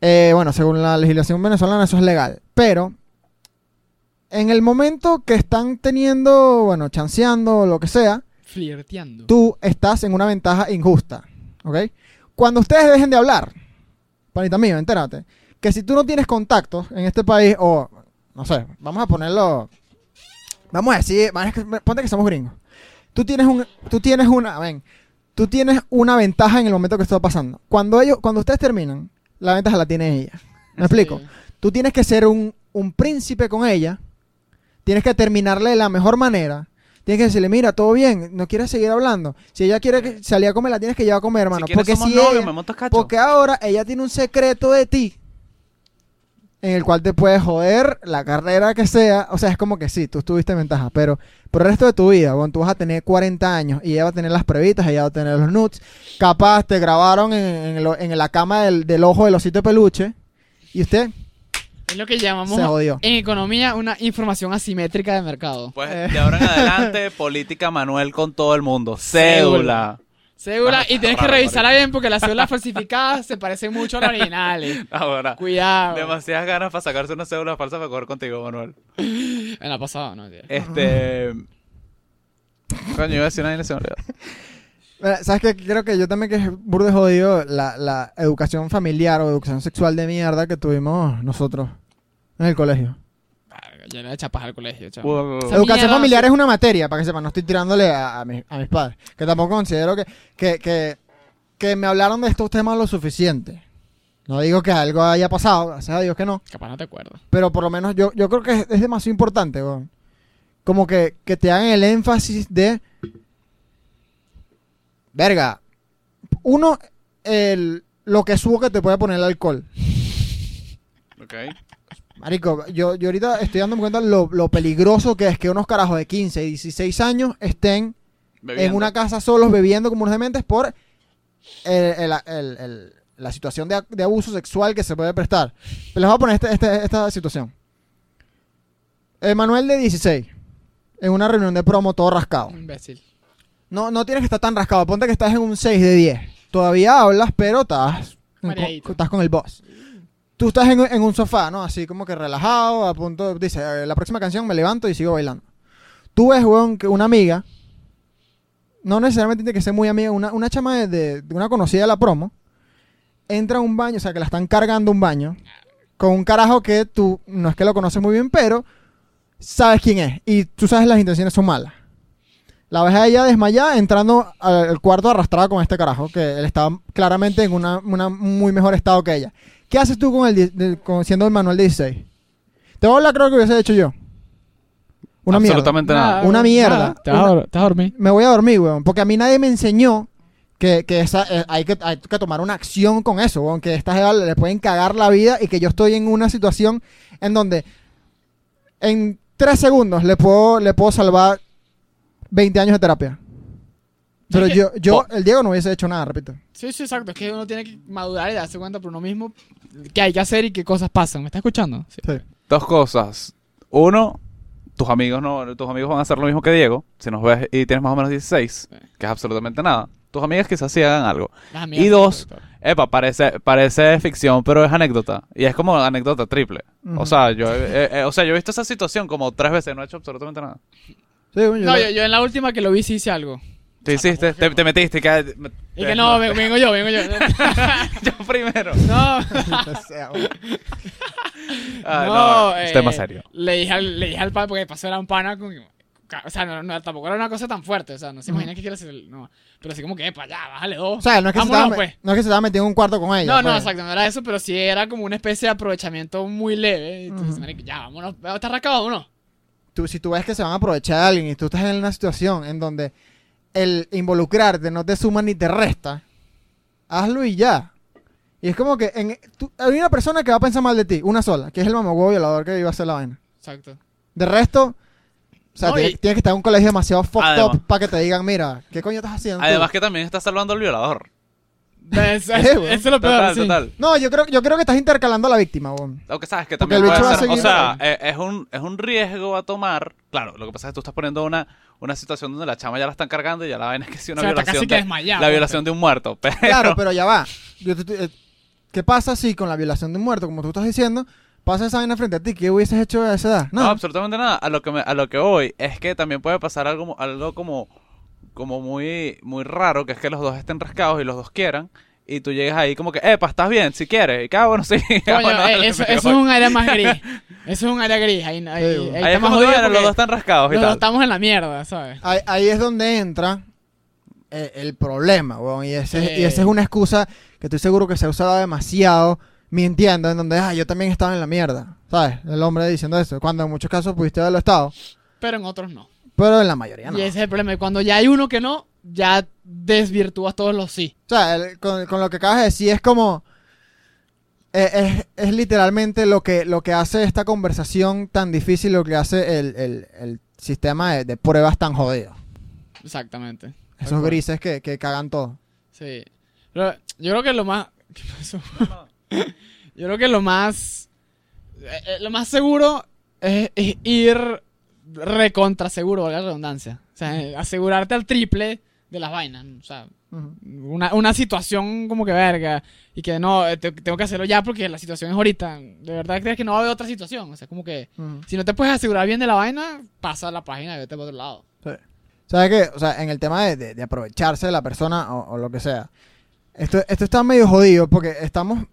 Eh, bueno, según la legislación venezolana eso es legal. Pero, en el momento que están teniendo, bueno, chanceando o lo que sea, Flirteando. tú estás en una ventaja injusta. ¿Ok? Cuando ustedes dejen de hablar, panita mío, entérate, que si tú no tienes contactos en este país, o no sé, vamos a ponerlo. Vamos a decir, ponte que somos gringos. Tú tienes un, tú tienes una, ven, tú tienes una ventaja en el momento que esto está pasando. Cuando ellos, cuando ustedes terminan, la ventaja la tiene ella. ¿Me explico? Tú tienes que ser un, un príncipe con ella. Tienes que terminarle de la mejor manera. Tienes que decirle, mira, todo bien, no quieres seguir hablando. Si ella quiere que salir a comer, la tienes que llevar a comer, hermano. si quieres porque si novios, ella- porque ahora ella tiene un secreto de ti en el cual te puedes joder la carrera que sea. O sea, es como que sí, tú estuviste en ventaja, pero por el resto de tu vida, bueno, tú vas a tener 40 años y ella va a tener las previtas, ella va a tener los nudes. Capaz te grabaron en, en lo- en la cama del, del ojo del osito de peluche y usted Es lo que llamamos se jodió. en economía una información asimétrica de mercado. Pues Eh. de ahora en adelante, política Manuel con todo el mundo. Cédula. Cédula, y tienes que revisarla bien porque las cédulas falsificadas se parecen mucho a las originales. Ahora, Cuidado. demasiadas ganas para sacarse una cédula falsa para correr contigo, Manuel. En la pasada, no, tío. Este. Coño, iba a decir una y se me olvidó. ¿Sabes qué? Creo que yo también que es burde jodido la, la educación familiar o educación sexual de mierda que tuvimos nosotros en el colegio. Llena de chapas al colegio, chaval. Wow. Esa educación familiar sí. es una materia, para que sepan, no estoy tirándole a, a mis, a mis padres. Que tampoco considero que, que, que, que me hablaron de estos temas lo suficiente. No digo que algo haya pasado, gracias a Dios que no. Capaz no te acuerdo. Pero por lo menos yo, yo creo que es, es demasiado importante, weón. Como que, que te hagan el énfasis de. Verga. Uno, el, lo que subo que te puede poner el alcohol. Ok. Marico, yo, yo ahorita estoy dándome cuenta lo, lo peligroso que es que unos carajos de 15 y 16 años estén en una casa solos bebiendo como unos dementes por el- el- el- el- la situación de, de abuso sexual que se puede prestar. Pero les voy a poner este- este- esta situación. Emanuel de 16, en una reunión de promo todo rascado. Imbécil. No, no tienes que estar tan rascado, ponte que estás en un 6 de 10. Todavía hablas, pero estás, estás con el boss. Tú estás en, en un sofá, ¿no? Así como que relajado, a punto, dice, "Eh, la próxima canción me levanto y sigo bailando. Tú ves, weón, que una amiga, no necesariamente tiene que ser muy amiga, una, una chama de, de- de una conocida de la promo, entra a un baño, o sea, que la están cargando un baño, con un carajo que tú, no es que lo conoces muy bien, pero sabes quién es, y tú sabes las intenciones son malas. La ves a ella desmayada entrando al cuarto arrastrada con este carajo, que él estaba claramente en una, una muy mejor estado que ella. ¿Qué haces tú con el de- con, siendo el manual 16? Te voy a hablar creo que hubiese hecho yo. Una mierda. Absolutamente nada. Una mierda. Te vas, a, Una- dor- te vas a dormir. Me voy a dormir, weón. Porque a mí nadie me enseñó que, que esa, eh, hay, que hay que tomar una acción con eso, weón. Que a esta jeva le pueden cagar la vida y que yo estoy en una situación en donde en tres segundos le puedo, le puedo salvar 20 años de terapia. Pero yo, yo el Diego no hubiese hecho nada, repito. Sí, sí, exacto. Es que uno tiene que madurar y darse cuenta por uno mismo qué hay que hacer y qué cosas pasan. ¿Me estás escuchando? Sí. Dos cosas. Uno, tus amigos no, tus amigos van a hacer lo mismo que Diego. Si nos ves y tienes más o menos 16, Sí. que es absolutamente nada. Tus amigas quizás sí hagan algo. Y dos. Epa, parece, parece ficción, pero es anécdota. Y es como anécdota triple. O sea, yo, eh, eh, o sea, yo he visto esa situación como tres veces, no he hecho absolutamente nada. Sí, yo No, lo- yo, yo en la última que lo vi sí hice algo. Te hiciste, te, te metiste, que, Y que no, ven- vengo yo, vengo yo. yo primero. No. Ah, no, no, es eh, tema serio. Le dije al, le dije al padre, porque pasó era un pana con... O sea, no, no, tampoco era una cosa tan fuerte. O sea, no se imagina que quiere hacer... No. Pero así como que, epa, ya, bájale dos. O sea, no es, que se Vámonos, estaba, me- pues. no es que se estaba metiendo en un cuarto con ella. No, no, pues. exacto, no era eso, pero sí era como una especie de aprovechamiento muy leve. Entonces, Ujú. marico, ya, vámonos, está rascado, vámonos. tú, si tú ves que se van a aprovechar de alguien y tú estás en una situación en donde el involucrarte no te suma ni te resta, hazlo y ya. Y es como que en, tú- hay una persona que va a pensar mal de ti, una sola, que es el mamagüevo violador que iba a hacer la vaina. Exacto. De resto, o sea, No, tiene, y- tiene que estar en un colegio demasiado fucked Además- up para que te digan, mira, ¿qué coño estás haciendo? tú?" Además que también está salvando al violador. Eso, Eh, eso- eso es lo peor, Total, sí. total. No, yo creo, yo creo que estás intercalando a la víctima, weón. Aunque sabes que también puede ser, o sea, eh, es un, es un riesgo a tomar. Claro, lo que pasa es que tú estás poniendo una, una situación donde la chama ya la están cargando y ya la vaina es que sí una O sea, está violación de, desmayado, la pues. violación de un muerto. Pero, Claro, pero ya va. Yo te- te- eh, ¿Qué pasa si con la violación de un muerto, como tú estás diciendo, pasa esa vaina frente a ti? ¿Qué hubieses hecho a esa edad? no, No. absolutamente nada. A lo que me- a lo que voy es que también puede pasar algo algo como como muy muy raro, que es que los dos estén rascados y los dos quieran y tú llegas ahí como que, "Epa, estás bien, si quieres." Y cada bueno, sí. Coño, Bueno, eh, eso, es un área más gris. Eso es un área gris. Ahí, ahí, ahí, Sí. Ahí está es más como que, jodido bueno, los dos están rascados y los dos tal. estamos en la mierda, ¿sabes? Ahí, ahí es donde entra eh, el problema, weón. Y, ese, y esa es una excusa que estoy seguro que se ha usado demasiado mintiendo, en donde, ah, yo también estaba en la mierda. ¿Sabes? El hombre diciendo eso. Cuando en muchos casos pudiste haberlo estado. Pero en otros no. Pero en la mayoría no. Y ese es el problema. Y Cuando ya hay uno que no, ya desvirtúas todos los sí. O sea, el- con, con lo que acabas de decir es como... eh, es, es literalmente lo que, lo que hace esta conversación tan difícil, lo que hace el, el- el sistema de, de pruebas tan jodido. Exactamente. Esos grises que, que cagan todo. Sí. Pero yo creo que lo más. ¿Qué pasó? yo creo que lo más. eh, eh, lo más seguro es, es ir recontra seguro, valga la redundancia. O sea, asegurarte al triple de las vainas. O sea, una, una situación como que verga. Y que no, eh, te- tengo que hacerlo ya porque la situación es ahorita. De verdad crees que no va a haber otra situación. O sea, como que si no te puedes asegurar bien de la vaina, pasa la página y vete para otro lado. ¿Sabes qué? O sea, en el tema de, de- de aprovecharse de la persona o, o lo que sea. Esto, esto está medio jodido porque estamos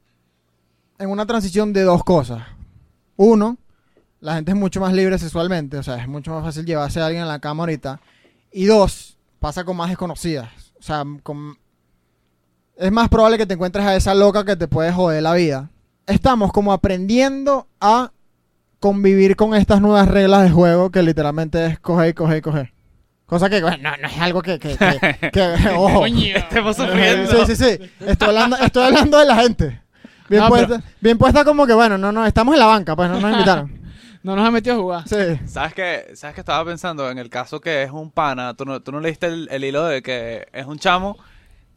en una transición de dos cosas. Uno, la gente es mucho más libre sexualmente. O sea, es mucho más fácil llevarse a alguien en la cama ahorita. Y dos, pasa con más desconocidas. O sea, con... es más probable que te encuentres a esa loca que te puede joder la vida. Estamos como aprendiendo a convivir con estas nuevas reglas de juego que literalmente es coger y coger y coger. Cosa que, bueno, no, no es algo que... que, que- que- ojo. Coño. Estemos sufriendo. Sí, sí, sí. Estoy hablando, estoy hablando de la gente. Bien, No, puesta, bien puesta como que, bueno, no, no, estamos en la banca, pues no nos invitaron. No nos ha metido a jugar. Sí. ¿Sabes qué? ¿Sabes qué estaba pensando? En el caso que es un pana, tú no, tú no leíste el, el hilo de que es un chamo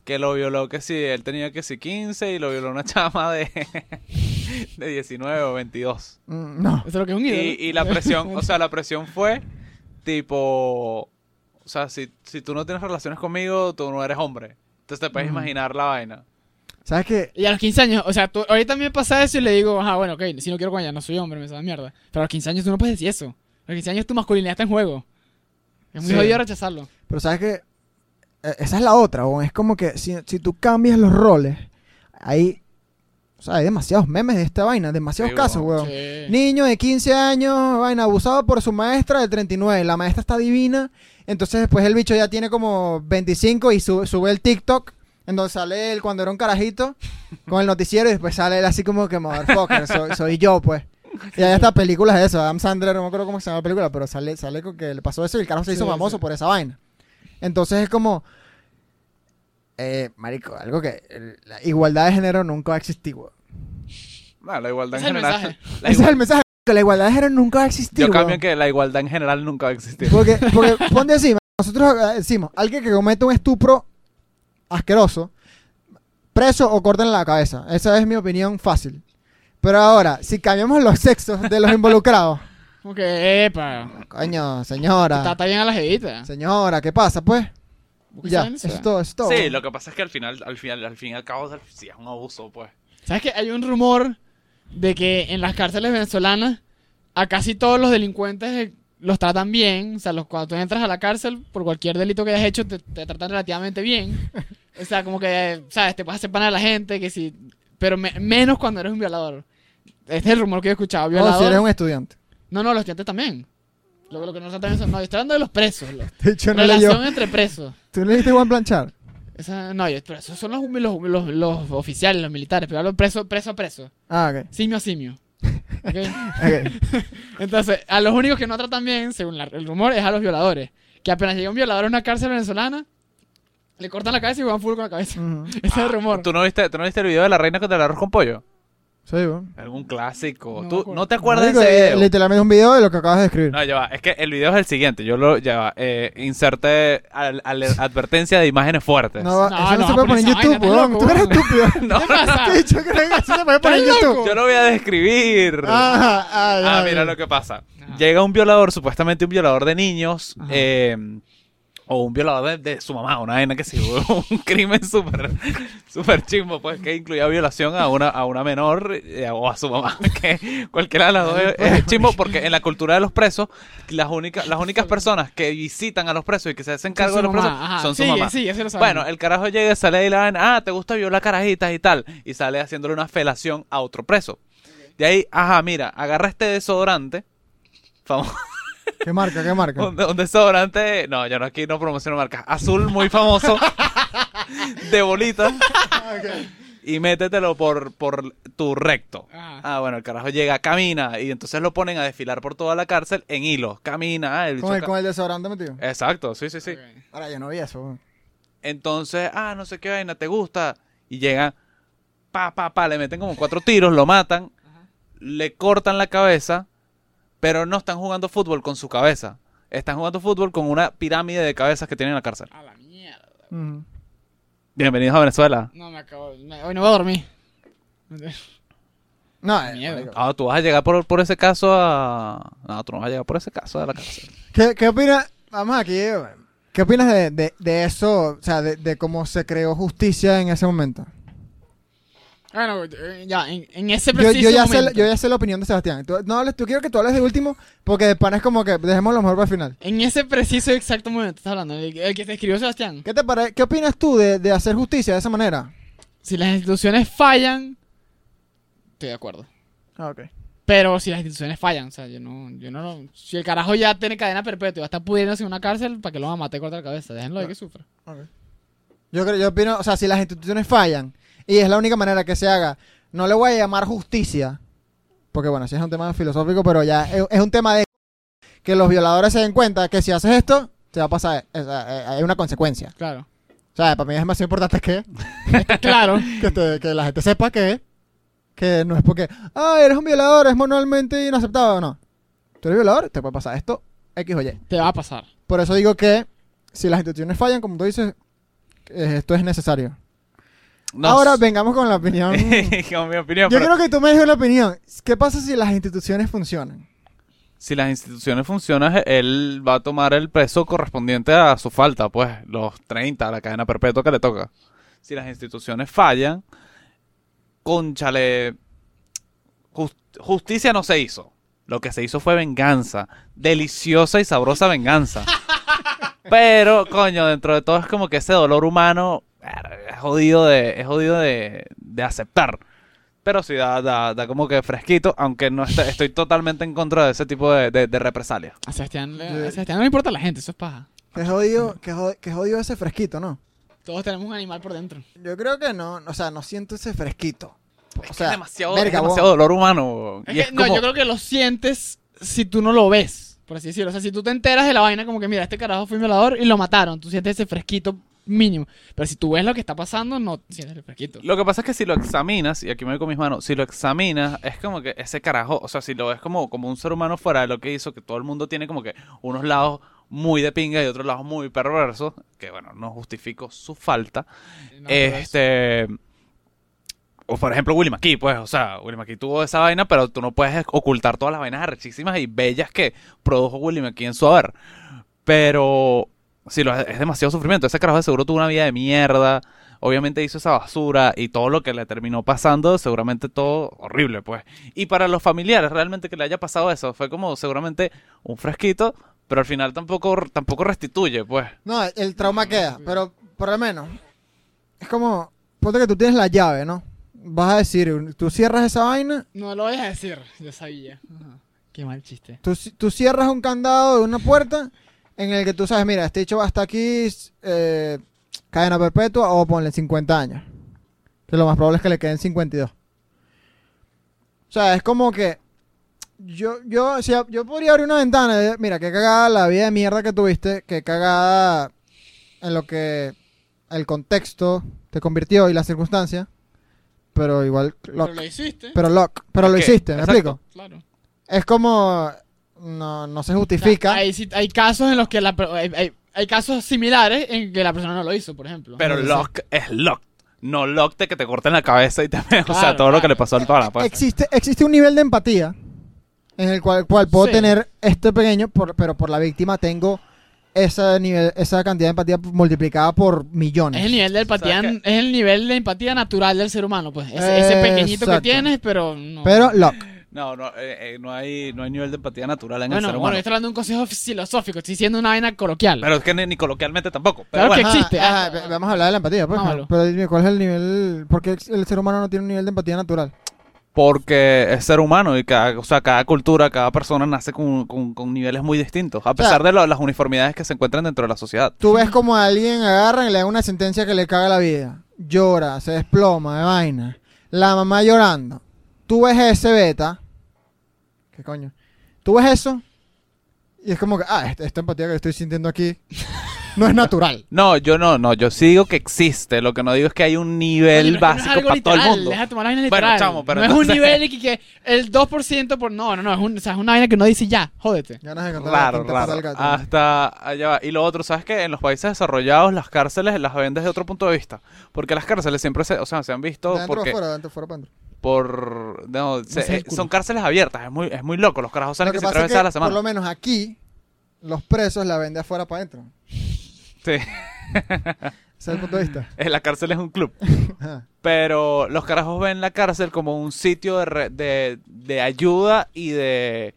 que lo violó que si él tenía que si 15 y lo violó una chama de, de 19 o 22. Mm, No. Eso es lo que es un ídolo. Y, y la presión, o sea, la presión fue tipo, o sea, si, si tú no tienes relaciones conmigo, tú no eres hombre. Entonces te puedes imaginar la vaina. ¿Sabes qué? Y a los 15 años, o sea, tú- ahorita a mí me pasa eso y le digo, ajá, bueno, ok, si no quiero con ella, no soy hombre, me sabe mierda. Pero a los 15 años tú no puedes decir eso. A los 15 años tu masculinidad está en juego. Es muy Sí. jodido rechazarlo. Pero ¿sabes qué? Eh, Esa es la otra, weón. Es como que si, si tú cambias los roles, hay... O sea, hay demasiados memes de esta vaina, demasiados Sí, casos, weón. Sí. Niño de 15 años, vaina, abusado por su maestra de 39. La maestra está divina. Entonces después el bicho ya tiene como 25 y su- sube el TikTok. En donde sale él cuando era un carajito con el noticiero y después sale él así como que motherfucker, soy, soy yo pues. Y hay hasta películas de eso, Adam Sandler, no me acuerdo cómo se llama la película, pero sale, sale con que le pasó eso y el carajo se hizo Sí, famoso sí. por esa vaina. Entonces es como, eh, marico, algo que el- la igualdad de género nunca va a existir, weón. Bueno, la igualdad Ese en es el general. mensaje. la Ese es el mensaje, que la igualdad de género nunca va a existir, yo cambio en que la igualdad en general nunca va a existir. Porque, porque ponte así, nosotros eh, decimos, alguien que comete un estupro asqueroso, preso o corten la cabeza. Esa es mi opinión fácil. Pero ahora, si cambiamos los sexos de los involucrados, Como que, epa, coño, señora, trata bien a la jevita. señora, ¿qué pasa, pues? Ya, eso es todo, eso es todo. Sí, lo que pasa es que al final, al final, al fin y al cabo, sí es un abuso, pues. ¿Sabes que hay un rumor de que en las cárceles venezolanas a casi todos los delincuentes eh, los tratan bien? O sea, los, cuando tú entras a la cárcel por cualquier delito que hayas hecho te, te tratan relativamente bien. O sea, como que, ¿sabes? Te puedes hacer pana a la gente, que si... Pero me- menos cuando eres un violador. Este es el rumor que yo he escuchado. Violador. si eres un estudiante. No, no, los estudiantes también. Lo, lo que no tratan eso... No, yo estoy hablando de los presos. De hecho, no leyó. relación entre presos. ¿Tú leíste Juan Planchar? Esa, no, yo- pero esos son los, los, los, los oficiales, los militares. Pero hablo preso, preso a preso. Ah, ok. Simio a simio. ¿Ok? Ok. Entonces, a los únicos que no tratan bien, según la- el rumor, es a los violadores. Que apenas llega un violador a una cárcel venezolana, le cortan la cabeza y van full con la cabeza. Ese es el rumor. ¿Tú no viste, tú no viste el video de la reina contra el arroz con pollo? Sí, weón. Algún clásico. No ¿Tú no te acuerdas Marico, de ese eh, video? Literalmente un video de lo que acabas de escribir. No, ya va. Es que el video es el siguiente. Yo lo, ya va. Eh, inserte al- al- advertencia de imágenes fuertes. No, va- No, eso no, no, se puede poner en YouTube, weón. Tú eres estúpido. No, ¿Qué pasa? Te he dicho que no eso se puede poner en ¿Estás YouTube. yo lo voy a describir. Ah, ah, ya, Ah, mira ya. lo que pasa. Llega un violador, supuestamente un violador de niños, Ajá. eh, o un violador de, de su mamá, una vaina que sí, un crimen súper súper chimbo, pues, que incluía violación a una, a una menor eh, o a su mamá, que cualquiera de las dos es, es chimbo, porque en la cultura de los presos, las únicas, las únicas personas que visitan a los presos y que se hacen cargo de los presos mamá, ajá. son sus Sigue, mamás. sabemos. Bueno, el carajo llega y sale y la vaina, ah, te gusta violar carajitas y tal, y sale haciéndole una felación a otro preso. De ahí, ajá, mira, agarra este desodorante, famoso, ¿Qué marca? ¿Qué marca? un, un desodorante, no, yo no aquí no promociono marcas, azul muy famoso, de bolita, y métetelo por, por tu recto. Ajá. Ah, bueno, el carajo llega, camina, y entonces lo ponen a desfilar por toda la cárcel en hilos, camina, ah, el Con el, con el desodorante metido. Exacto, sí, sí, sí. Ahora, yo no vi eso. Entonces, ah, no sé qué vaina, ¿te gusta? Y llega, pa, pa, pa, le meten como cuatro tiros, lo matan, Ajá. le cortan la cabeza, pero no están jugando fútbol con su cabeza. Están jugando fútbol con una pirámide de cabezas que tienen en la cárcel. A la mierda. Ujú. Bienvenidos a Venezuela. No, me acabo. me- hoy no voy a dormir. No, eh, Miedo. Ah, tú vas a llegar por, por ese caso a... No, tú no vas a llegar por ese caso a la cárcel. ¿Qué, ¿Qué opina? Vamos aquí. weón. ¿Qué opinas de, de- de eso? O sea, de, de cómo se creó justicia en ese momento. Bueno, eh, ya, en, en ese preciso yo ya sé, momento. yo ya sé la opinión de Sebastián. Tú, no hables, tú quiero que tú hables de último, porque de pan es como que dejemos lo mejor para el final. En ese preciso y exacto momento estás hablando, el, el que te escribió Sebastián. ¿Qué, te pare- ¿Qué opinas tú de, de hacer justicia de esa manera? Si las instituciones fallan, estoy de acuerdo. Ah, ok. Pero si las instituciones fallan, o sea, yo no, yo no, no- si el carajo ya tiene cadena perpetua y va a estar pudriéndose en una cárcel, ¿para que lo van a matar y cortar la cabeza? Déjenlo de que sufra. Yo creo, yo opino, o sea, si las instituciones fallan y es la única manera que se haga, no le voy a llamar justicia, porque bueno, sí es un tema filosófico, pero ya es, es un tema de que los violadores se den cuenta que si haces esto, te va a pasar, sea, eh, hay una consecuencia. Claro. O sea, para mí es demasiado importante que, claro. que, te- que la gente sepa que, que no es porque, ah, eres un violador, es manualmente inaceptable, no. Tú eres violador, te puede pasar esto, X o Y. Te va a pasar. Por eso digo que si las instituciones fallan, como tú dices, eh, esto es necesario. Ahora vengamos con la opinión. con mi opinión. Yo pero quiero que tú me des una opinión. ¿Qué pasa si las instituciones funcionan? Si las instituciones funcionan, él va a tomar el peso correspondiente a su falta, pues los 30, la cadena perpetua que le toca. Si las instituciones fallan, conchale, jus- justicia no se hizo. Lo que se hizo fue venganza. Deliciosa y sabrosa venganza. Pero, coño, dentro de todo es como que ese dolor humano es jodido de, es jodido de, de aceptar. Pero sí da, da, da como que fresquito, aunque no está- estoy totalmente en contra de ese tipo de, de, de represalias. A Sebastián, le- a Sebastián no le importa la gente, eso es paja. Que jodido, que jodido, que jodido ese fresquito, ¿no? Todos tenemos un animal por dentro. Yo creo que no, o sea, no siento ese fresquito. Es O que sea, es demasiado, verga, es demasiado dolor humano. Es y que, es no, como- yo creo que lo sientes si tú no lo ves, por así decirlo. O sea, si tú te enteras de la vaina como que, mira, este carajo fue un violador y lo mataron, tú sientes ese fresquito mínimo. Pero si tú ves lo que está pasando, no sientes el fresquito. Lo que pasa es que si lo examinas, y aquí me voy con mis manos, si lo examinas, es como que ese carajo, o sea, si lo ves como, como un ser humano fuera de lo que hizo, que todo el mundo tiene como que unos lados muy de pinga y otros lados muy perversos, que bueno, no justifico su falta. No, este. O por ejemplo, Willy McKee, pues, o sea, Willy McKee tuvo esa vaina, pero tú no puedes ocultar todas las vainas arrechísimas y bellas que produjo Willy McKee en su haber. Pero, si lo es demasiado sufrimiento. Ese carajo de seguro tuvo una vida de mierda. Obviamente hizo esa basura y todo lo que le terminó pasando, seguramente todo horrible, pues. Y para los familiares, realmente que le haya pasado eso, fue como seguramente un fresquito, pero al final tampoco, tampoco restituye, pues. No, el trauma queda, pero por lo menos es como, ponte que tú tienes la llave, ¿no? Vas a decir, tú cierras esa vaina, No lo voy a decir, yo sabía. Ajá. Qué mal chiste. tú, tú cierras un candado de una puerta en el que tú sabes, mira, este hecho va hasta aquí, eh, cadena perpetua o ponle 50 años. Que lo más probable es que le queden 52. O sea, es como que yo, yo, si a- yo podría abrir una ventana y decir, mira, qué cagada la vida de mierda que tuviste, qué cagada en lo que el contexto te convirtió y la circunstancia, pero igual, lock, Pero lo hiciste. pero lock, pero lo hiciste, ¿me exacto. explico? Claro. Es como, no, no se justifica. Hay, si- hay casos en los que la, hay, hay- hay casos similares en que la persona no lo hizo, por ejemplo. Pero lock es lock. No lock de que te corten la cabeza y te... o sea, Claro, todo lo que claro. le pasó al toda pues. existe, existe un nivel de empatía en el cual, cual puedo Sí. tener este pequeño, por- pero por la víctima tengo ese nivel, esa cantidad de empatía multiplicada por millones. Es el nivel de empatía, ¿Sabes es el nivel de empatía natural del ser humano, pues. Ese, ese pequeñito que tienes, pero no. Pero lock. No, no, eh, eh, no, hay, no hay nivel de empatía natural en el bueno, ser bueno, humano. yo estoy hablando de un consejo filosófico, estoy diciendo una vaina coloquial. Pero es que ni, ni coloquialmente tampoco. Pero Claro que bueno, existe. Ajá, Ah, ajá, ve- vamos a hablar de la empatía, pues. Vámonos. Pero dime, ¿cuál es el nivel? ¿Por qué el ser humano no tiene un nivel de empatía natural? porque es ser humano y cada, o sea, cada cultura, cada persona nace con, con- con niveles muy distintos. A pesar de lo- las uniformidades que se encuentran dentro de la sociedad. Tú ves como a alguien agarran y le dan una sentencia que le caga la vida. Llora, se desploma de vaina. La mamá llorando. Tú ves ese beta. ¿Qué coño? Tú ves eso. Y es como que, ah, esta, esta empatía que estoy sintiendo aquí no es natural. No, yo no, no, yo sí digo que existe. Lo que no digo es que hay un nivel no básico algo para todo el literal, mundo. Deja de tomar la vaina Bueno, literal. chamo, pero no es un nivel y que, que el 2% por. No, no, no. Es, un, o sea, es una vaina que no dice ya, jódete. Ganas de Raro, raro. gato. Hasta allá va. Y lo otro, ¿sabes qué? En los países desarrollados las cárceles las ven desde otro punto de vista. Porque las cárceles siempre se, o sea, se han visto ¿De porque afuera? ¿De fuera para adentro? Por no, se- eh, son cárceles abiertas, es muy es muy loco, los carajos salen Lo que que se tres es veces a la semana. por lo menos aquí, los presos la ven de afuera para adentro. Sí, Ese es el punto de vista. eh, la cárcel es un club. Pero los carajos ven la cárcel como un sitio de, re- de, de ayuda y de,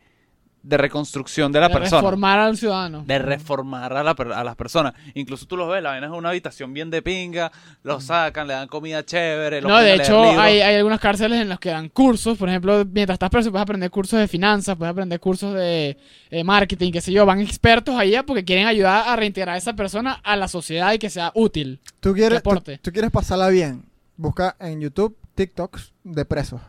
de reconstrucción de la de persona. reformar al ciudadano. De reformar a, la per- a las personas. Incluso tú los ves, la vaina es una habitación bien de pinga, los sacan, le dan comida chévere. los No, de hecho, hay, hay algunas cárceles en las que dan cursos. Por ejemplo, mientras estás preso, puedes aprender cursos de finanzas, puedes aprender cursos de eh, marketing, qué sé yo. Van expertos allá porque quieren ayudar a reintegrar a esa persona a la sociedad y que sea útil. ¿Tú quieres, tú, tú quieres pasarla bien. Busca en YouTube TikToks de presos.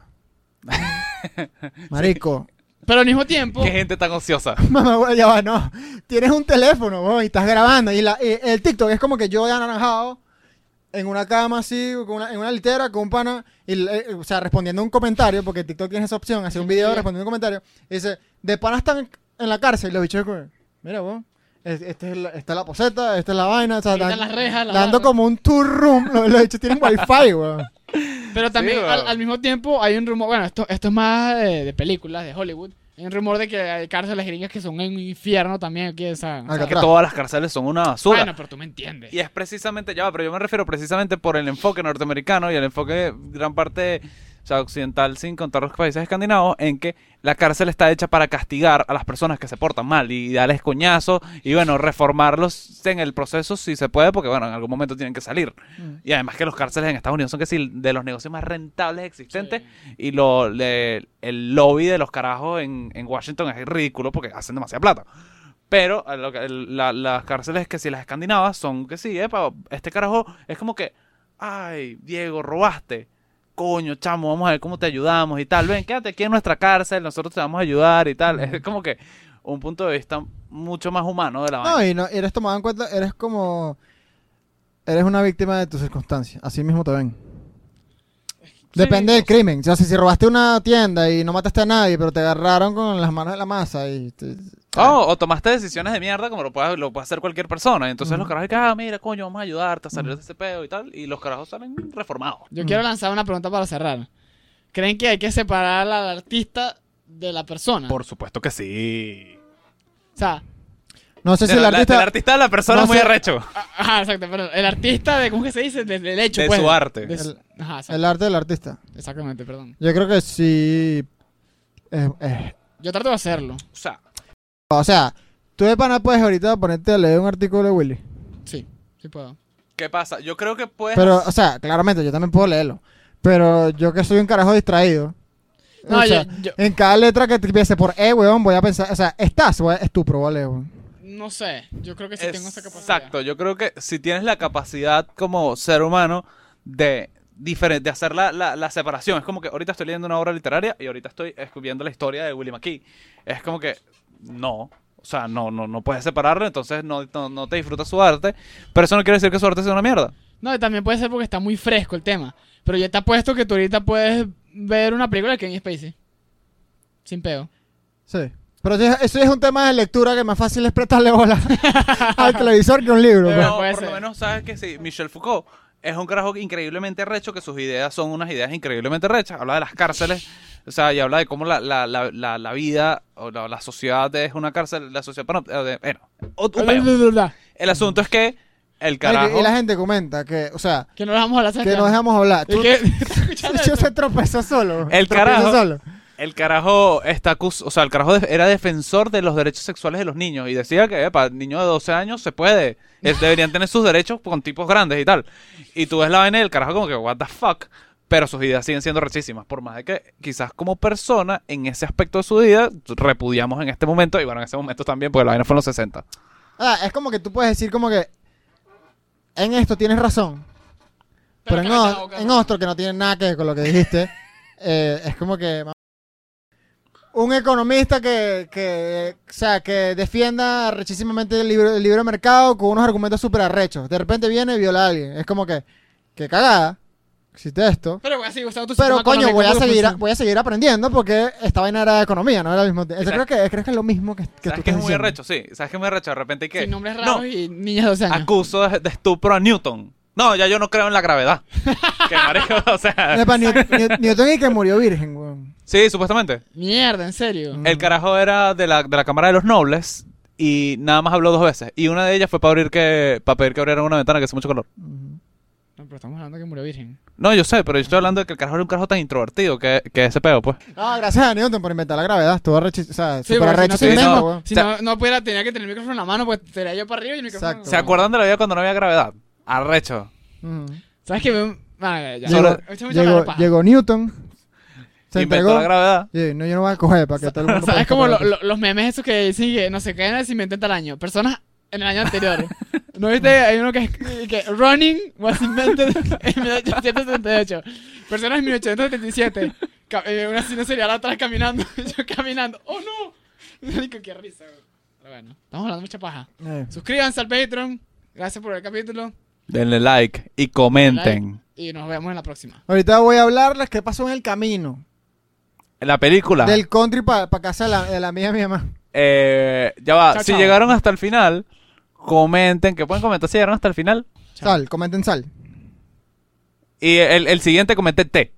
Marico. Pero al mismo tiempo, Qué gente tan ociosa. Mamá, güey, ya va, no. Tienes un teléfono, güey, y estás grabando. Y, la, y el TikTok es como que yo de anaranjado en una cama así, con una- en una litera, con un pana, y, eh, o sea, respondiendo un comentario, porque TikTok tiene esa opción, hacer un video Sí. respondiendo un comentario. Y dice, de pana están en la cárcel. Y los bichos, mira, vos, es- este es la- esta es la poseta, esta es la vaina. O sea, dan- las rejas, las dando como un tour room. Los, los bichos tienen wifi, güey. Pero también Sí, al, al mismo tiempo hay un rumor, bueno, esto, esto es más de, de películas, de Hollywood. Hay un rumor de que hay cárceles gringas que son un infierno también aquí. O sea, o sea, Que todas las cárceles son una basura. bueno, pero tú me entiendes. Y es precisamente, ya va, pero yo me refiero precisamente por el enfoque norteamericano y el enfoque gran parte sea, occidental, sin contar los países escandinavos, en que la cárcel está hecha para castigar a las personas que se portan mal y darles coñazos y, bueno, reformarlos en el proceso si se puede, porque, bueno, en algún momento tienen que salir. Mm. Y además que los cárceles en Estados Unidos son que sí, de los negocios más rentables existentes y lo, le- el lobby de los carajos en, en Washington es ridículo porque hacen demasiada plata. Pero a lo que- el- la- las cárceles que si las escandinavas son que sí, epa, este carajo es como que, ay, Diego, robaste. Coño, chamo, vamos a ver cómo te ayudamos y tal. Ven, quédate aquí en nuestra cárcel, nosotros te vamos a ayudar y tal. Es como que un punto de vista mucho más humano de la vaina. No, y no, eres tomado en cuenta, eres como. Eres una víctima de tus circunstancias. Así mismo te ven. Depende del crimen. O sea, si, robaste una tienda y no mataste a nadie, pero te agarraron con las manos de la masa y. te- Oh, o tomaste decisiones de mierda como lo puede, lo puede hacer cualquier persona. Entonces los carajos dicen, ah, mira, coño, vamos a ayudarte a salir de ese peo y tal. Y los carajos salen reformados. Yo quiero lanzar una pregunta para cerrar. ¿Creen que hay que separar al artista de la persona? Por supuesto que sí. O sea, No sé si el artista. del artista de la persona no es muy sé- arrecho. a- ajá, exacto, pero el artista de, ¿cómo que se dice? De- del hecho, De pues. su arte. de su- El- ajá, exacto, El arte del artista. exactamente, perdón. Yo creo que sí. eh, eh, Yo trato de hacerlo, O sea, o sea, tú de pana puedes ahorita ponerte a leer un artículo de Willy. sí, sí puedo. ¿qué pasa? Yo creo que puedes... Pero, o sea, claramente yo también puedo leerlo. Pero yo que soy un carajo distraído. No, o sea, yo- yo- En cada letra que empiece por E, weón, voy a pensar. O sea, estás, weón, estupro, vale, weón. No sé, yo creo que sí tengo esa capacidad. Exacto, yo creo que si tienes la capacidad como ser humano de, de hacer la, la- la separación, es como que ahorita estoy leyendo una obra literaria y ahorita estoy escribiendo la historia de Willie McKee. Es como que no, o sea, no, no, no puedes separarlo, entonces no, no, no te disfrutas su arte, pero eso no quiere decir que su arte sea una mierda. No, y también puede ser porque está muy fresco el tema. Pero yo te apuesto que tú ahorita puedes ver una película de Kevin Spacey. Sin peo. Sí. Pero eso es- un tema de lectura que más fácil es prestarle bola al televisor que un libro. Pero pues. No, por lo menos sabes que sí, Michel Foucault es un carajo increíblemente recho, que sus ideas son unas ideas increíblemente rechas. Habla de las cárceles, o sea, y habla de cómo la, la, la, la, la vida o la, la sociedad es una cárcel, la sociedad... Bueno, eh, bueno, un el asunto es que el Y- carajo... Y la gente comenta que, o sea, Que no dejamos hablar. ¿sabes que nos dejamos hablar. Se tropezó solo. El Tropezó carajo. solo. El carajo está acus- o sea, el carajo de- era defensor de los derechos sexuales de los niños y decía que para niños de 12 años se puede, deberían tener sus derechos con tipos grandes y tal. Y tú ves la vaina del carajo como que what the fuck, pero sus ideas siguen siendo rechísimas, por más de que quizás como persona en ese aspecto de su vida repudiamos en este momento y bueno, en ese momento también porque la vaina fue en los 60. Ah, es como que tú puedes decir como que en esto tienes razón. Pero, en, en otro que no tiene nada que ver con lo que dijiste, eh, es como que un economista que, que, o sea, que defienda rechísimamente el libre, el libre mercado con unos argumentos súper arrechos. De repente viene y viola a alguien. Es como que, que cagada, existe esto. Pero voy a seguir usando tu Pero coño, voy a seguir, voy a seguir aprendiendo porque esta vaina era de economía, no era el mismo. Eso creo que, creo que es lo mismo que, que tú ¿Sabes que es muy diciendo. arrecho? Sí, ¿sabes que es muy arrecho? De repente hay que... Sin nombres No, raros y niñas de 12 años. acuso de, de estupro a Newton. No, ya yo no creo en la gravedad. que marico, o sea... Epa, Newton y que murió virgen, weón. Sí, supuestamente. Mierda, en serio. Mm. El carajo era de la, de la Cámara de los Nobles y nada más habló dos veces. Y una de ellas fue para abrir que, para pedir que abrieran una ventana que hace mucho calor. No, pero estamos hablando de que murió virgen. No, yo sé, pero yo estoy hablando de que el carajo era un carajo tan introvertido que, que ese peo, pues. Ah, gracias a Newton por inventar la gravedad. Estuvo arrechi- o sea, Sí, súper porque si no, invento, no. weón. Si O sea- no, no pudiera, tenía que tener el micrófono en la mano, pues sería yo para arriba y el micrófono. Exacto. ¿Se acuerdan de la vida cuando no había gravedad? Arrecho. Ujú. ¿Sabes qué? Me- Ah, ya. Llegó, llegó, paja. llegó Newton, se Inventó entregó. la gravedad. no, yo no voy a coger para que todo el mundo pueda ¿Sabes como lo- escapar. lo- los memes esos que dicen que no se caen al cimiento en tal año? Personas en el año anterior. ¿No viste? Hay uno que es que running was invented en 1878. Personas en 1877. Ca- eh, Una asesina serial atrás caminando. Yo caminando. ¡Oh, no! Marico, qué risa. güey. Pero bueno, estamos hablando mucha paja. Eh, Suscríbanse al Patreon. Gracias por el capítulo. Denle like y comenten. Y nos vemos en la próxima. Ahorita voy a hablarles qué pasó en el camino. La película. Del country para casa de la, de la amiga de mi mamá. Eh, ya va. Chao, si chao. llegaron hasta el final, comenten. que pueden comentar si llegaron hasta el final? Chao. Sal, comenten sal. Y el, el siguiente comenté T.